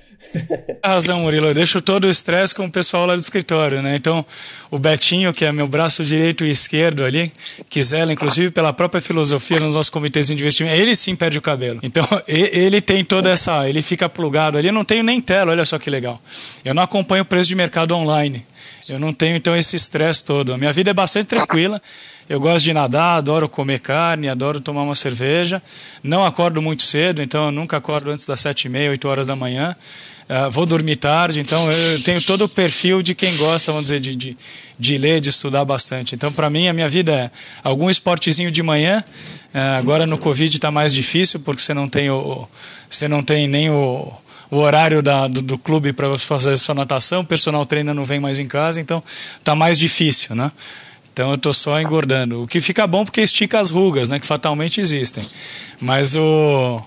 razão, Murilo. Eu deixo todo o estresse com o pessoal lá do escritório, né? Então, o Betinho, que é meu braço direito e esquerdo ali, que zela, inclusive, pela própria filosofia nos nossos comitês de investimento, ele sim perde o cabelo. Então, ele tem toda essa... Ele fica plugado ali. Eu não tenho nem tela, olha só que legal. Eu não acompanho o preço de mercado online. Eu não tenho então esse estresse todo. A minha vida é bastante tranquila. Eu gosto de nadar, adoro comer carne, adoro tomar uma cerveja. Não acordo muito cedo, então eu nunca acordo antes das sete e meia, oito horas da manhã. Uh, vou dormir tarde, então eu tenho todo o perfil de quem gosta, vamos dizer, de, de, de ler, de estudar bastante. Então, para mim, a minha vida é algum esportezinho de manhã. Uh, agora no Covid está mais difícil, porque você não tem, o, você não tem nem o o horário da, do, do clube para fazer sua natação, o personal treino não vem mais em casa, então tá mais difícil, né? Então eu tô só engordando. O que fica bom porque estica as rugas, né? Que fatalmente existem. Mas o,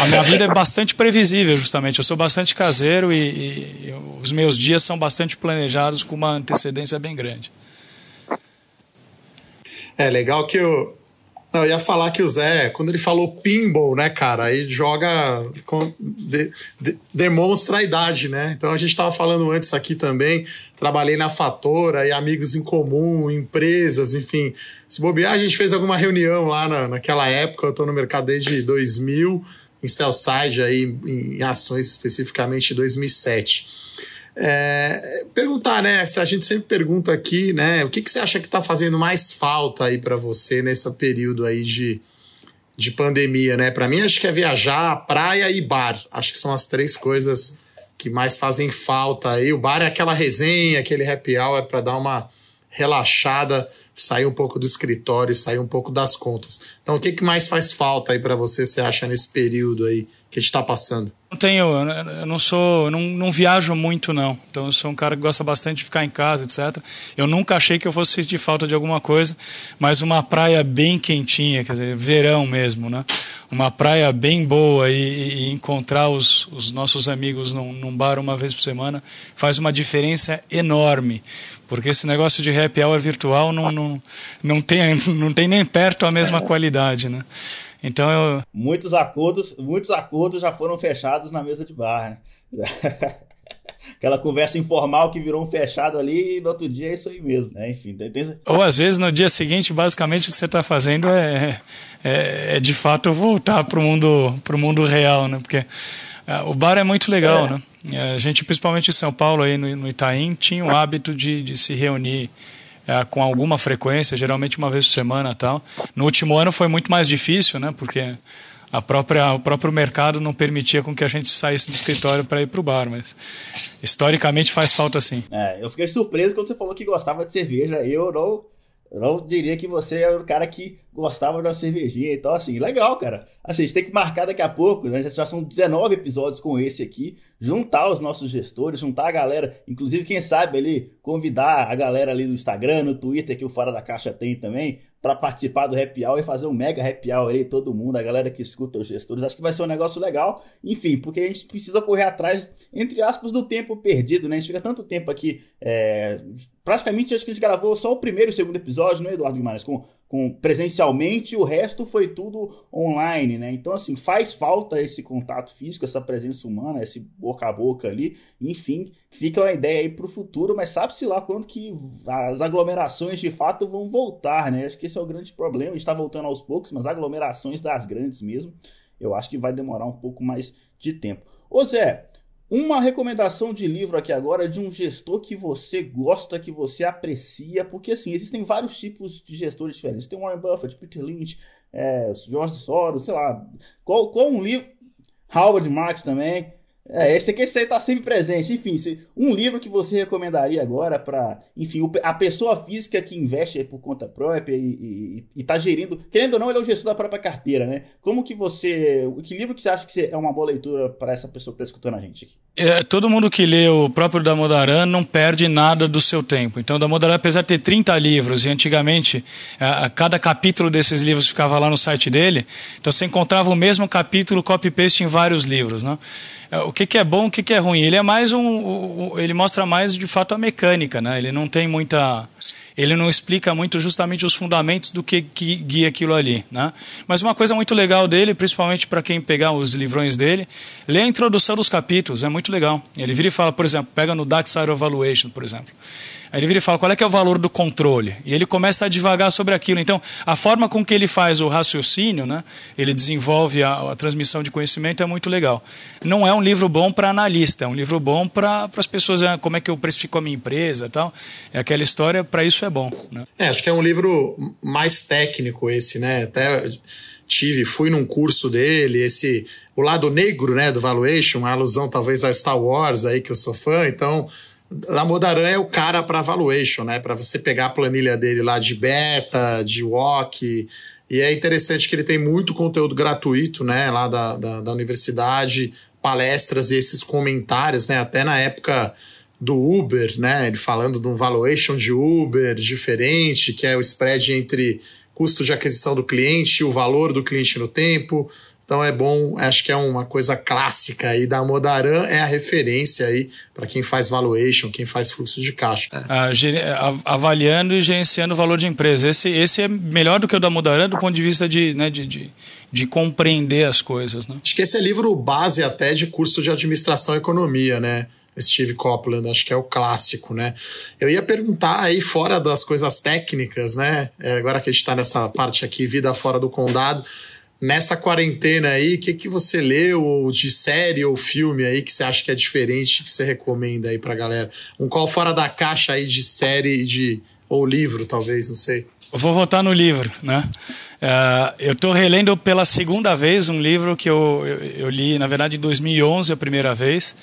a minha vida é bastante previsível, justamente. Eu sou bastante caseiro e, e, e os meus dias são bastante planejados com uma antecedência bem grande. É legal que eu, não, eu ia falar que o Zé, quando ele falou pinball, né, cara, aí joga. De, de, demonstra a idade, né? Então a gente estava falando antes aqui também. Trabalhei na Fatora e amigos em comum, empresas, enfim. Se bobear, a gente fez alguma reunião lá na, naquela época. Eu estou no mercado desde 2000, em Cellside, aí, em, em ações especificamente 2007. É, perguntar, né? A gente sempre pergunta aqui, né? O que, que você acha que está fazendo mais falta aí para você nesse período aí de, de pandemia, né? Para mim, acho que é viajar, praia e bar. Acho que são as três coisas que mais fazem falta aí. O bar é aquela resenha, aquele happy hour para dar uma relaxada, sair um pouco do escritório, sair um pouco das contas. Então, o que, que mais faz falta aí para você, você acha, nesse período aí que a gente está passando? tenho, eu não sou, não, não viajo muito não. Então eu sou um cara que gosta bastante de ficar em casa, etc. Eu nunca achei que eu fosse sentir falta de alguma coisa, mas uma praia bem quentinha, quer dizer, verão mesmo, né? Uma praia bem boa e, e encontrar os, os nossos amigos num, num, bar uma vez por semana faz uma diferença enorme, porque esse negócio de happy hour virtual não, não, não, tem, não tem nem perto a mesma qualidade, né? Então eu... muitos acordos, muitos acordos já foram fechados na mesa de bar, né? Aquela conversa informal que virou um fechado ali e no outro dia é isso aí mesmo, né? Enfim, tem... Ou às vezes no dia seguinte, basicamente o que você está fazendo é, é, é, de fato voltar para o mundo, pro mundo real, né? Porque é, o bar é muito legal, é. né? É, a gente, principalmente em São Paulo, aí no, no Itaim, tinha o hábito de, de se reunir é, com alguma frequência, geralmente uma vez por semana tal. No último ano foi muito mais difícil, né? Porque a própria, o próprio mercado não permitia com que a gente saísse do escritório para ir para o bar, mas historicamente faz falta sim. É, eu fiquei surpreso quando você falou que gostava de cerveja. Eu não, eu não diria que você é o cara que gostava de uma cervejinha. Então, assim, legal, cara. Assim, a gente tem que marcar daqui a pouco, né? Já são 19 episódios com esse aqui. Juntar os nossos gestores, juntar a galera. Inclusive, quem sabe ali, convidar a galera ali no Instagram, no Twitter, que o Fora da Caixa tem também, para participar do Happy Hour e fazer um mega Happy Hour ali, todo mundo, a galera que escuta os gestores. Acho que vai ser um negócio legal. Enfim, porque a gente precisa correr atrás, entre aspas, do tempo perdido, né? A gente fica tanto tempo aqui. É... Praticamente, acho que a gente gravou só o primeiro e o segundo episódio, né, Eduardo Guimarães? Com com presencialmente, o resto foi tudo online, né? Então, assim, faz falta esse contato físico, essa presença humana, esse boca a boca ali, enfim, fica uma ideia aí para o futuro, mas sabe-se lá quando que as aglomerações de fato vão voltar, né? Acho que esse é o grande problema, está voltando aos poucos, mas aglomerações das grandes mesmo, eu acho que vai demorar um pouco mais de tempo. Ô Zé, uma recomendação de livro aqui agora de um gestor que você gosta, que você aprecia, porque assim, existem vários tipos de gestores diferentes. Tem Warren Buffett, Peter Lynch, é, George Soros, sei lá. Qual, qual um livro? Howard Marks também. É, esse aqui esse aí tá sempre presente. Enfim, um livro que você recomendaria agora para, enfim, a pessoa física que investe por conta própria e, e, e tá gerindo, querendo ou não, ele é o gestor da própria carteira, né? Como que você, que livro que você acha que é uma boa leitura para essa pessoa que tá escutando a gente aqui? É, todo mundo que lê o próprio Damodaran não perde nada do seu tempo. Então, Damodaran, apesar de ter 30 livros e antigamente a, cada capítulo desses livros ficava lá no site dele, então você encontrava o mesmo capítulo copy-paste em vários livros, né? É, o que, que é bom, o que, que é ruim. Ele é mais um, ele mostra mais de fato a mecânica, né? Ele não tem muita, ele não explica muito justamente os fundamentos do que, que guia aquilo ali, né? Mas uma coisa muito legal dele, principalmente para quem pegar os livrões dele, lê a introdução dos capítulos, é muito legal. Ele vira e fala, por exemplo, pega no Dark Side of Valuation, por exemplo. Aí ele vira e fala qual é que é o valor do controle. E ele começa a devagar sobre aquilo. Então, a forma com que ele faz o raciocínio, né, ele desenvolve a, a transmissão de conhecimento é muito legal. Não é um livro bom para analista, é um livro bom para as pessoas, ah, como é que eu precifico a minha empresa tal. É aquela história, para isso é bom. Né? É, acho que é um livro mais técnico esse, né? Até tive, fui num curso dele, esse o lado negro, né, do valuation, a alusão talvez a Star Wars aí que eu sou fã, então a Modaran é o cara para valuation, né? Para você pegar a planilha dele lá de beta, de walk. E é interessante que ele tem muito conteúdo gratuito, né? Lá da, da, da universidade, palestras e esses comentários, né? Até na época do Uber, né? Ele falando de um valuation de Uber diferente, que é o spread entre custo de aquisição do cliente e o valor do cliente no tempo. Então é bom, acho que é uma coisa clássica aí da Modaran, é a referência aí para quem faz valuation, quem faz fluxo de caixa. Ah, avaliando e gerenciando o valor de empresa. Esse, esse é melhor do que o da Modaran do ponto de vista de, né, de, de, de compreender as coisas. Né? Acho que esse é livro base até de curso de administração e economia, né? Steve Copeland, acho que é o clássico, né? Eu ia perguntar aí, fora das coisas técnicas, né? É, agora que a gente está nessa parte aqui, vida fora do condado, nessa quarentena aí, o que, que você leu de série ou filme aí que você acha que é diferente, que você recomenda aí pra galera? Um qual fora da caixa aí de série de ou livro, talvez, não sei. Eu vou votar no livro, né? Uh, eu estou relendo pela segunda vez um livro que eu, eu, eu, li, na verdade, em 2011, a primeira vez.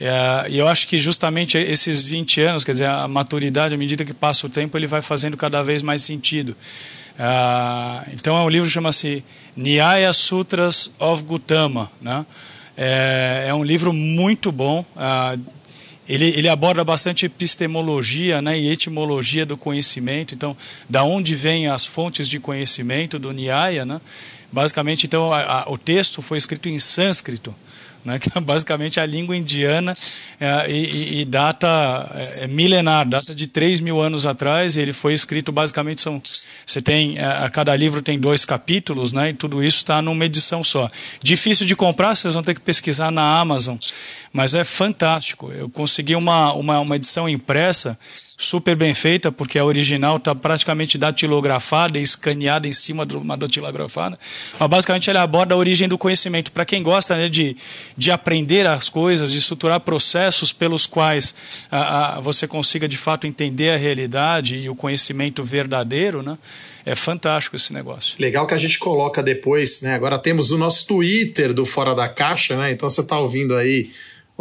Uh, e eu acho que justamente esses 20 anos, quer dizer, a maturidade, à medida que passa o tempo, ele vai fazendo cada vez mais sentido. Uh, então, é um livro que chama-se Nyaya Sutras of Gautama, né? É, é um livro muito bom. Uh, ele, ele, aborda bastante epistemologia né, e etimologia do conhecimento. Então, da onde vêm as fontes de conhecimento do Nyaya, né? Basicamente, então, a, a, o texto foi escrito em sânscrito né, que é basicamente a língua indiana é, e, e, data é, é, milenar, data de 3 mil anos atrás. ele foi escrito basicamente são você tem é, a cada livro tem dois capítulos, né, e tudo isso está numa edição só. Difícil de comprar, vocês vão ter que pesquisar na Amazon, mas é fantástico. Eu consegui uma, uma, uma edição impressa super bem feita, porque a original está praticamente datilografada e escaneada em cima de uma datilografada. Mas basicamente ela aborda a origem do conhecimento. Para quem gosta né, de de aprender as coisas, de estruturar processos pelos quais a, a, você consiga de fato entender a realidade e o conhecimento verdadeiro, né? É fantástico esse negócio. Legal que a gente coloca depois, né? Agora temos o nosso Twitter do Fora da Caixa, né? Então você está ouvindo aí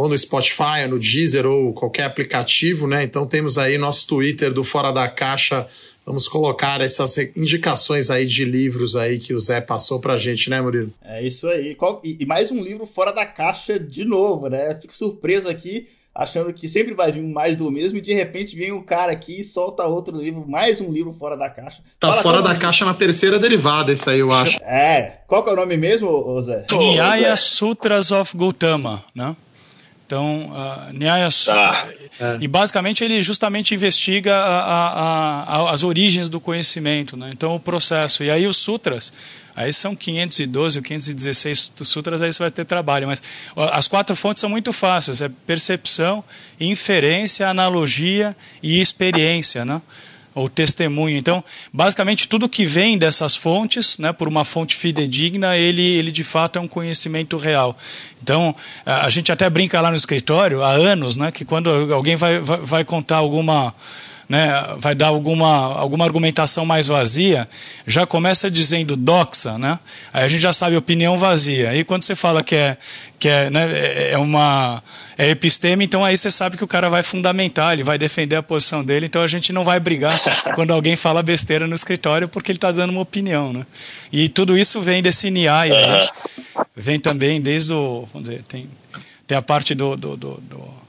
ou no Spotify, ou no Deezer ou qualquer aplicativo, né? Então temos aí nosso Twitter do Fora da Caixa vamos colocar essas indicações aí de livros aí que o Zé passou pra gente, né, Murilo? É isso aí. E mais um livro fora da caixa de novo, né? Fico surpreso aqui, achando que sempre vai vir mais do mesmo e de repente vem um cara aqui e solta outro livro, mais um livro fora da caixa. Tá Fala fora da caixa na terceira derivada, isso aí eu acho. É. Qual que é o nome mesmo, Zé? Nyaya Sutras of Gautama, né? Então, uh, Nyaya tá. É. E basicamente ele justamente investiga a, a, a, as origens do conhecimento, né? então o processo. E aí os sutras, aí são 512 ou 516 sutras, aí você vai ter trabalho. Mas as quatro fontes são muito fáceis: é percepção, inferência, analogia e experiência. Né? Ou testemunho. Então, basicamente, tudo que vem dessas fontes, né, por uma fonte fidedigna, ele, ele de fato é um conhecimento real. Então, a gente até brinca lá no escritório há anos, né, que quando alguém vai, vai, vai contar alguma né, vai dar alguma, alguma argumentação mais vazia, já começa dizendo doxa, né? Aí a gente já sabe opinião vazia. Aí quando você fala que é, que é, né, é, é uma é episteme, então aí você sabe que o cara vai fundamentar, ele vai defender a posição dele, então a gente não vai brigar quando alguém fala besteira no escritório porque ele está dando uma opinião, né? E tudo isso vem desse NIAI, né? vem também desde o, vamos dizer, tem, tem a parte do, do, do, do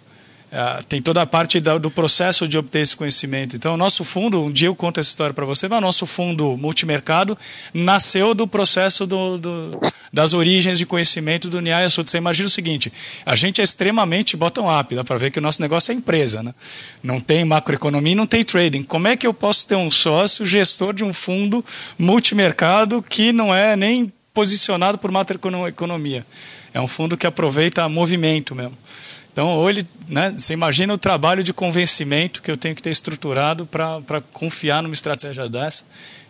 Uh, tem toda a parte da, do processo de obter esse conhecimento. Então, o nosso fundo, um dia eu conto essa história para você, mas o nosso fundo multimercado nasceu do processo do, do, das origens de conhecimento do Nyaya Sutra. Você imagina o seguinte: a gente é extremamente bottom-up, dá para ver que o nosso negócio é empresa. Né? Não tem macroeconomia não tem trading. Como é que eu posso ter um sócio gestor de um fundo multimercado que não é nem posicionado por macroeconomia? É um fundo que aproveita movimento mesmo. Então, ou ele, né, você imagina o trabalho de convencimento que eu tenho que ter estruturado para confiar numa estratégia dessa.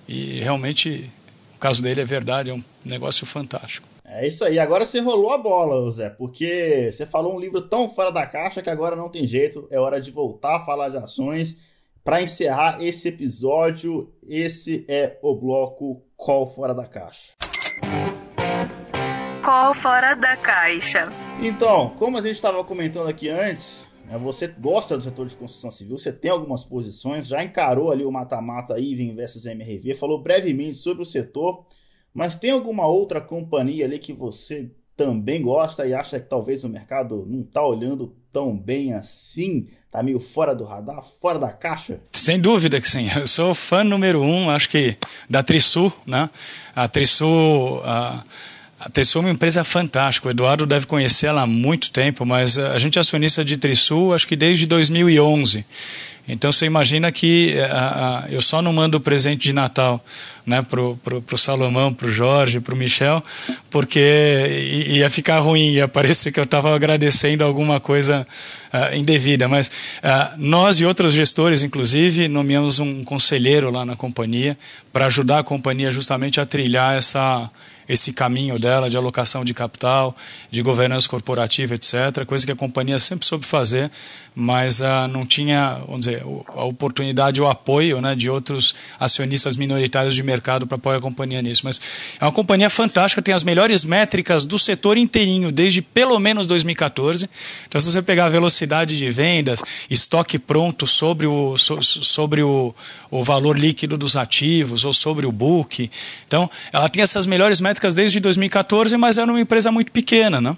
E realmente, o caso dele é verdade, é um negócio fantástico. É isso aí. Agora você rolou a bola, Zé, porque você falou um livro tão fora da caixa que agora não tem jeito. É hora de voltar a falar de ações. Para encerrar esse episódio, esse é o bloco Call Fora da Caixa. Call Fora da Caixa. Então, como a gente estava comentando aqui antes, né, você gosta do setor de construção civil, você tem algumas posições, já encarou ali o mata-mata Iven versus MRV, falou brevemente sobre o setor, mas tem alguma outra companhia ali que você também gosta e acha que talvez o mercado não está olhando tão bem assim? Tá meio fora do radar, fora da caixa? Sem dúvida que sim. Eu sou fã número um, acho que, da Trisul, né? A Trisul... a Trisul é uma empresa fantástica. O Eduardo deve conhecer ela há muito tempo, mas a gente é acionista de Trisul acho que desde 2011. Então você imagina que uh, eu só não mando o presente de Natal né, pro, pro, pro Salomão, pro Jorge, pro Michel, porque ia ficar ruim, ia parecer que eu estava agradecendo alguma coisa uh, indevida. Mas uh, nós e outros gestores, inclusive, nomeamos um conselheiro lá na companhia para ajudar a companhia justamente a trilhar essa esse caminho dela de alocação de capital, de governança corporativa, etc. Coisa que a companhia sempre soube fazer, mas uh, não tinha, vamos dizer, a oportunidade ou apoio né, de outros acionistas minoritários de mercado para apoiar a companhia nisso. Mas é uma companhia fantástica, tem as melhores métricas do setor inteirinho desde pelo menos 2014. Então, se você pegar a velocidade de vendas, estoque pronto sobre o, so, sobre o, o valor líquido dos ativos ou sobre o book, então ela tem essas melhores métricas desde 2014, mas era uma empresa muito pequena, né?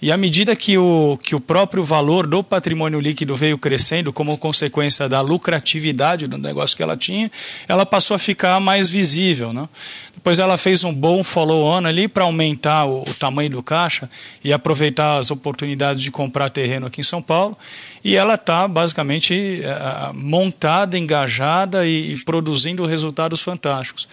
E à medida que o, que o próprio valor do patrimônio líquido veio crescendo como consequência da lucratividade do negócio que ela tinha, ela passou a ficar mais visível. Né? Depois ela fez um bom follow-on ali para aumentar o, o tamanho do caixa e aproveitar as oportunidades de comprar terreno aqui em São Paulo e ela está basicamente uh, montada, engajada e, e, produzindo resultados fantásticos.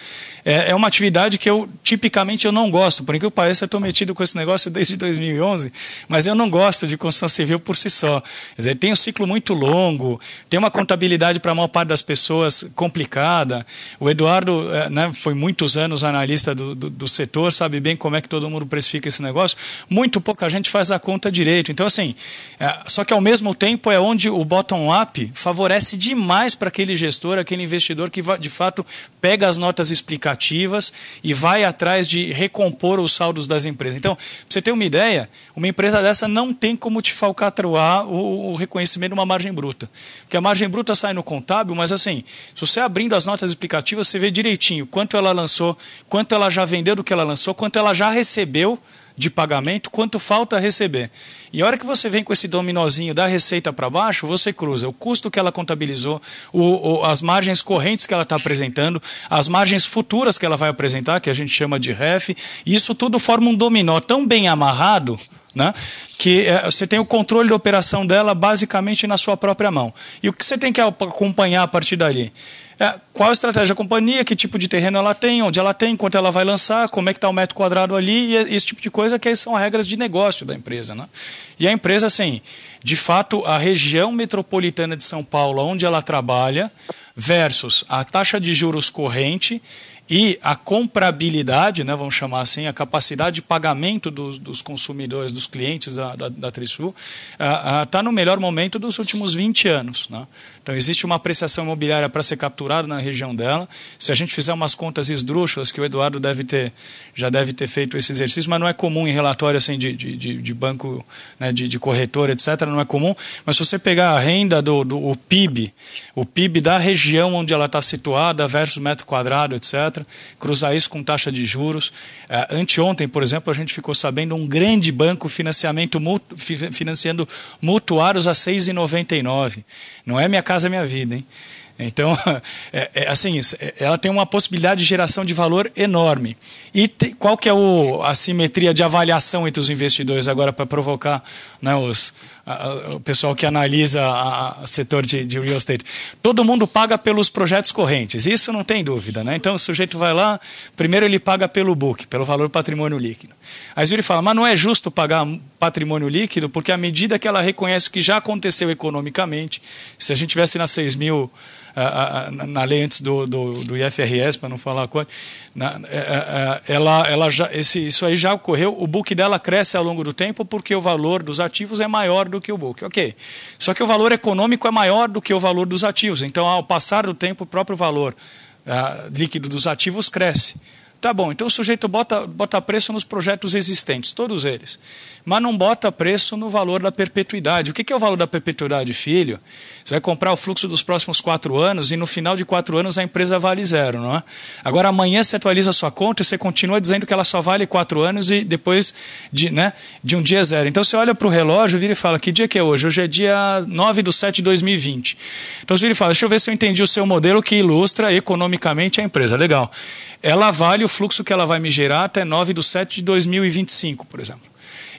É, é, uma atividade que eu tipicamente eu não gosto, por incrível que pareça, eu estou metido com esse negócio desde 2011, mas eu não gosto de construção civil por si só. Quer dizer, tem um ciclo muito longo, tem uma contabilidade para a maior parte das pessoas complicada. O Eduardo uh, né, foi muitos anos analista do, do, do setor, sabe bem como é que todo mundo precifica esse negócio. Muito pouca gente faz a conta direito. Então, assim, uh, só que ao mesmo tempo é onde o bottom-up favorece demais para aquele gestor, aquele investidor que de fato pega as notas explicativas e vai atrás de recompor os saldos das empresas. Então, para você ter uma ideia, uma empresa dessa não tem como te falcatruar o, o reconhecimento de uma margem bruta. Porque a margem bruta sai no contábil, mas assim, se você abrindo as notas explicativas, você vê direitinho quanto ela lançou, quanto ela já vendeu do que ela lançou, quanto ela já recebeu de pagamento, quanto falta receber. E a hora que você vem com esse dominozinho da receita para baixo, você cruza o custo que ela contabilizou, o, o, as margens correntes que ela está apresentando, as margens futuras que ela vai apresentar, que a gente chama de REF, isso tudo forma um dominó tão bem amarrado né? que é, você tem o controle da operação dela basicamente na sua própria mão. E o que você tem que acompanhar a partir dali? É, qual a estratégia da companhia, que tipo de terreno ela tem, onde ela tem, quanto ela vai lançar, como é que está o metro quadrado ali, e esse tipo de coisa que são regras de negócio da empresa. Né? E a empresa, assim, de fato, a região metropolitana de São Paulo, onde ela trabalha, versus a taxa de juros corrente e a comprabilidade, né, vamos chamar assim, a capacidade de pagamento dos, dos consumidores, dos clientes da, da, da Trisul, está no melhor momento dos últimos 20 anos. Né? Então, existe uma apreciação imobiliária para ser capturada na região dela. Se a gente fizer umas contas esdrúxulas, que o Eduardo deve ter, já deve ter feito esse exercício, mas não é comum em relatório assim, de, de, de banco, né, de, de corretor, etc., não é comum. Mas se você pegar a renda do, do o PIB, o PIB da região onde ela está situada versus metro quadrado, etc., cruzar isso com taxa de juros. Uh, anteontem, por exemplo, a gente ficou sabendo um grande banco financiamento financiando mutuários a 6,99. Não é minha casa minha vida, hein? Então, é, é, assim, ela tem uma possibilidade de geração de valor enorme. E te, qual que é o, a simetria de avaliação entre os investidores agora para provocar né, os, o pessoal que analisa o setor de, de, real estate? Todo mundo paga pelos projetos correntes, isso não tem dúvida. Né? Então, o sujeito vai lá, primeiro ele paga pelo book, pelo valor patrimônio líquido. Aí ele fala, mas não é justo pagar patrimônio líquido, porque à medida que ela reconhece o que já aconteceu economicamente, se a gente tivesse nas 6 mil na lei antes do, do, do IFRS, para não falar na, é, é, é, ela, ela já, esse, isso aí já ocorreu, o book dela cresce ao longo do tempo porque o valor dos ativos é maior do que o book. Ok. Só que o valor econômico é maior do que o valor dos ativos. Então, ao passar do tempo, o próprio valor uh, líquido dos ativos cresce. Tá bom, então o sujeito bota, bota preço nos projetos existentes, todos eles. Mas não bota preço no valor da perpetuidade. O que é o valor da perpetuidade, filho? Você vai comprar o fluxo dos próximos quatro anos e no final de quatro anos a empresa vale zero, não é? Agora amanhã você atualiza a sua conta e você continua dizendo que ela só vale quatro anos e depois de, né, de um dia zero. Então você olha para o relógio, vira e fala: que dia que é hoje? Hoje é dia 9 de 7 de 2020. Então você vira e fala: deixa eu ver se eu entendi o seu modelo que ilustra economicamente a empresa. Legal. Ela vale o fluxo que ela vai me gerar até 9 de 7 de 2025, por exemplo.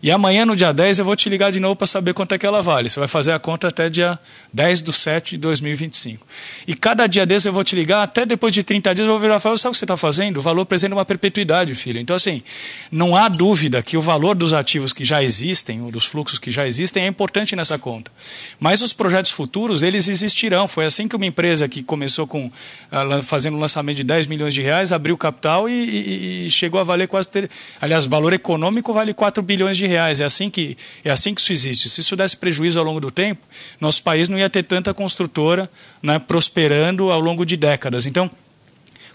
E amanhã, no dia 10, eu vou te ligar de novo para saber quanto é que ela vale. Você vai fazer a conta até dia 10 de 7 de 2025. E cada dia desse eu vou te ligar, até depois de 30 dias eu vou virar e falar, sabe o que você está fazendo? O valor presente é uma perpetuidade, filho. Então, assim, não há dúvida que o valor dos ativos que já existem, ou dos fluxos que já existem, é importante nessa conta. Mas os projetos futuros, eles existirão. Foi assim que uma empresa que começou com ah, fazendo um lançamento de 10 milhões de reais, abriu capital e, e, e chegou a valer quase... Ter, aliás, valor econômico vale 4 bilhões de reais. É assim que é assim que isso existe. Se isso desse prejuízo ao longo do tempo, nosso país não ia ter tanta construtora né, prosperando ao longo de décadas. Então,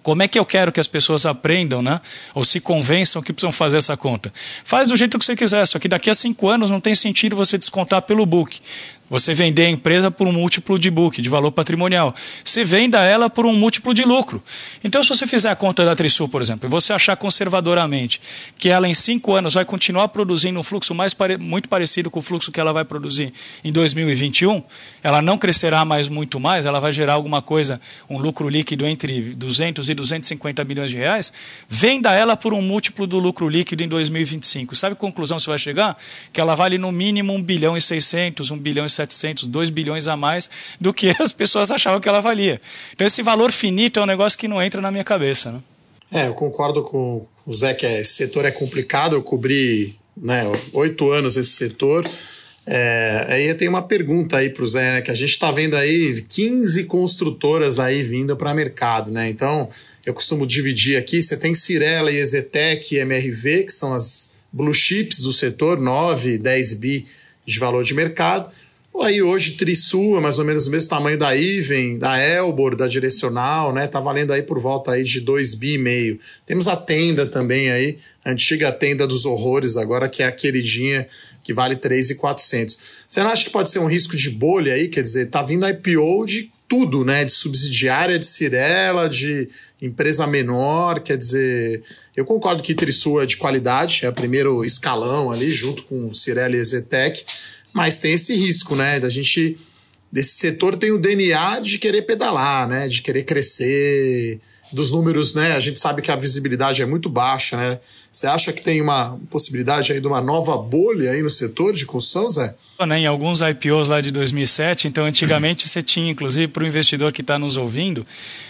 como é que eu quero que as pessoas aprendam, né? Ou se convençam que precisam fazer essa conta? Faz do jeito que você quiser, só que daqui a cinco anos não tem sentido você descontar pelo book. Você vender a empresa por um múltiplo de book, de valor patrimonial. Você venda ela por um múltiplo de lucro. Então, se você fizer a conta da Trisul, por exemplo, e você achar conservadoramente que ela em cinco anos vai continuar produzindo um fluxo mais pare... muito parecido com o fluxo que ela vai produzir em 2021, ela não crescerá mais muito mais, ela vai gerar alguma coisa, um lucro líquido entre 200 e 250 milhões de reais, venda ela por um múltiplo do lucro líquido em 2025. Sabe a conclusão você vai chegar? Que ela vale no mínimo 1 bilhão e 600, 1 bilhão e 700, 2 bilhões a mais do que as pessoas achavam que ela valia. Então esse valor finito é um negócio que não entra na minha cabeça. Né? É, eu concordo com o Zé que esse setor é complicado. Eu cobri né, oito anos esse setor. É, aí tem uma pergunta aí para o Zé, né, que a gente está vendo aí 15 construtoras aí vindo para mercado, né? Então, eu costumo dividir aqui, você tem Cirela, Ezetec e MRV, que são as blue chips do setor, 9, 10 bi de valor de mercado. Aí hoje Trisul é mais ou menos o mesmo tamanho da Iven, da Elbor, da Direcional, né? Tá valendo aí por volta aí de 2 bi meio. Temos a Tenda também aí, a antiga Tenda dos Horrores agora, que é a queridinha que vale 3,400. Você não acha que pode ser um risco de bolha aí? Quer dizer, tá vindo IPO de tudo, né? De subsidiária de Cirela, de empresa menor, quer dizer, eu concordo que Trisul é de qualidade, é o primeiro escalão ali, junto com Cirela e Zetec, mas tem esse risco, né? Da gente. Desse setor tem o DNA de querer pedalar, né? De querer crescer. Dos números, né? A gente sabe que a visibilidade é muito baixa, né? Você acha que tem uma possibilidade aí de uma nova bolha aí no setor de construção, Zé? Né, em alguns IPOs lá de 2007, então antigamente você tinha, inclusive para o investidor que está nos ouvindo,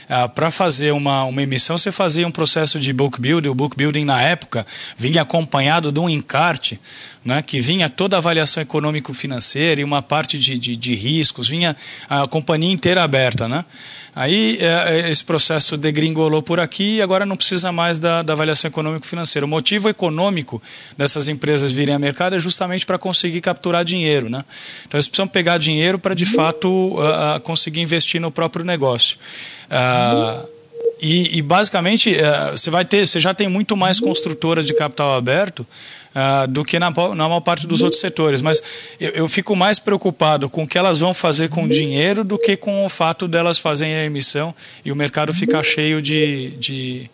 ah, para fazer uma, uma emissão você fazia um processo de book building, o book building na época vinha acompanhado de um encarte, né, que vinha toda a avaliação econômico-financeira e uma parte de, de, de, riscos, vinha a companhia inteira aberta. Né? Aí é, esse processo degringolou por aqui e agora não precisa mais da, da avaliação econômico-financeira. O motivo econômico dessas empresas virem a mercado é justamente para conseguir capturar dinheiro. Né? Então eles precisam pegar dinheiro para de fato uh, conseguir investir no próprio negócio. Uh, e, e, basicamente uh, você vai ter, você já tem muito mais construtora de capital aberto uh, do que na, na maior parte dos outros setores. Mas eu, eu, fico mais preocupado com o que elas vão fazer com o dinheiro do que com o fato delas fazerem a emissão e o mercado ficar cheio de, de,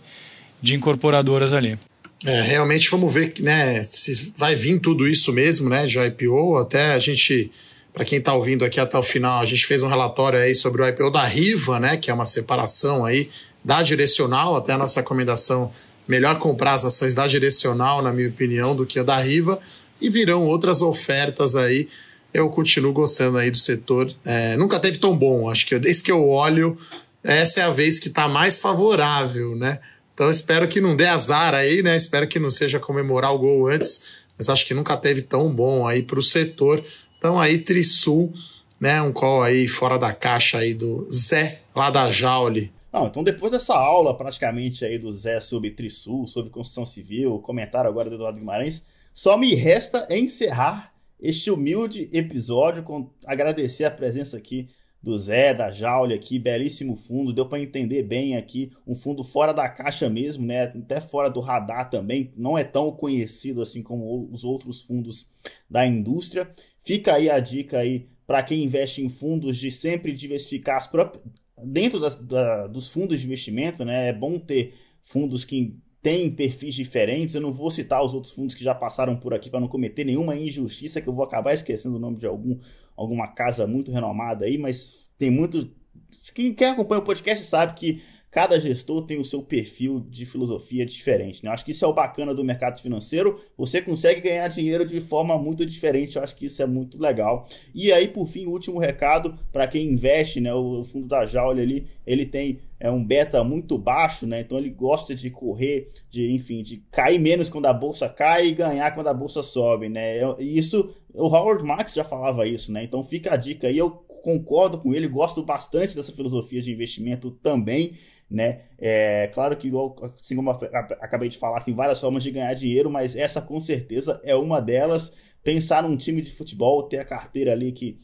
de incorporadoras ali. É, realmente vamos ver né, se vai vir tudo isso mesmo, né, de IPO. Até a gente, para quem está ouvindo aqui até o final, a gente fez um relatório aí sobre o IPO da Riva, né, que é uma separação aí da direcional, até a nossa recomendação melhor comprar as ações da direcional, na minha opinião, do que a da Riva, e virão outras ofertas aí. Eu continuo gostando aí do setor. É, nunca teve tão bom, acho que desde que eu olho, essa é a vez que está mais favorável, né? Então espero que não dê azar aí, né? Espero que não seja comemorar o gol antes, mas acho que nunca teve tão bom aí para o setor. Então aí Trisul, né? Um call aí fora da caixa aí do Zé lá da Jaule. Não, então depois dessa aula praticamente aí do Zé sobre Trisul, sobre construção civil, comentário agora do Eduardo Guimarães, só me resta encerrar este humilde episódio com agradecer a presença aqui do Zé, da Jaule aqui, belíssimo fundo, deu para entender bem aqui, um fundo fora da caixa mesmo, né? Até fora do radar também, não é tão conhecido assim como os outros fundos da indústria. Fica aí a dica aí para quem investe em fundos de sempre diversificar as próprias dentro das, da, dos fundos de investimento, né, é bom ter fundos que têm perfis diferentes. Eu não vou citar os outros fundos que já passaram por aqui para não cometer nenhuma injustiça, que eu vou acabar esquecendo o nome de algum, alguma casa muito renomada aí, mas tem muito. Quem, quem acompanha o podcast sabe que cada gestor tem o seu perfil de filosofia diferente. Né? Eu acho que isso é o bacana do mercado financeiro. Você consegue ganhar dinheiro de forma muito diferente. Eu acho que isso é muito legal. E aí, por fim, último recado para quem investe, né? O fundo da Jaule ali, ele tem é um beta muito baixo, né? Então ele gosta de correr, de enfim, de cair menos quando a bolsa cai e ganhar quando a bolsa sobe, né? E isso, o Howard Marks já falava isso, né? Então fica a dica aí. Eu concordo com ele, gosto bastante dessa filosofia de investimento também né? É claro que, assim como acabei de falar, tem várias formas de ganhar dinheiro, mas essa com certeza é uma delas. Pensar num time de futebol, ter a carteira ali que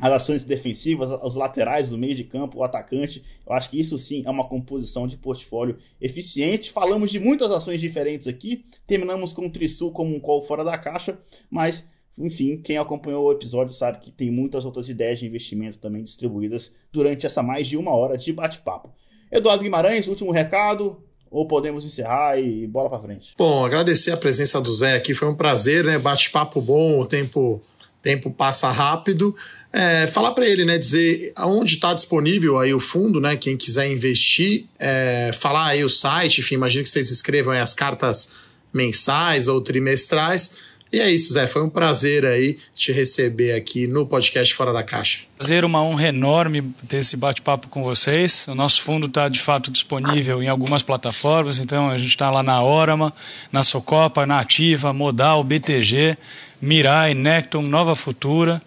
as ações defensivas, os laterais do meio de campo, o atacante, eu acho que isso sim é uma composição de portfólio eficiente. Falamos de muitas ações diferentes aqui, terminamos com o Trisul como um call fora da caixa, mas Enfim, quem acompanhou o episódio sabe que tem muitas outras ideias de investimento também distribuídas durante essa mais de uma hora de bate-papo. Eduardo Guimarães, último recado, ou podemos encerrar e bola para frente? Bom, agradecer a presença do Zé aqui, foi um prazer, né? Bate-papo bom, o tempo, tempo passa rápido. É, falar para ele, né? Dizer aonde está disponível aí o fundo, né? Quem quiser investir, é, falar aí o site, enfim, imagino que vocês escrevam as cartas mensais ou trimestrais. E é isso, Zé. Foi um prazer aí te receber aqui no podcast Fora da Caixa. Prazer, uma honra enorme ter esse bate-papo com vocês. O nosso fundo está de fato disponível em algumas plataformas, então a gente está lá na Orama, na Socopa, na Ativa, Modal, BTG, Mirai, Necton, Nova Futura.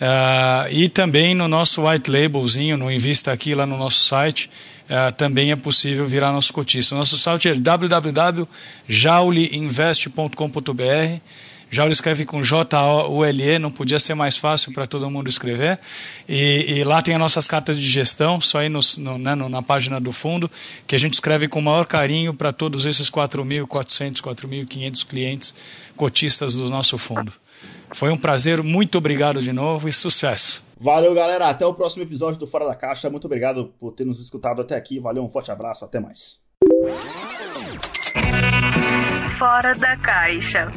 Uh, e também no nosso white labelzinho, no Invista Aqui, lá no nosso site, uh, também é possível virar nosso cotista. Nosso site é www.jauleinvest.com.br Jauro escreve com J-O-U-L-E, não podia ser mais fácil para todo mundo escrever. E, e, lá tem as nossas cartas de gestão, só aí no, no, né, na página do fundo, que a gente escreve com o maior carinho para todos esses 4.400, 4.500 clientes cotistas do nosso fundo. Foi um prazer, muito obrigado de novo e sucesso. Valeu, galera. Até o próximo episódio do Fora da Caixa. Muito obrigado por ter nos escutado até aqui. Valeu, um forte abraço. Até mais. Fora da Caixa.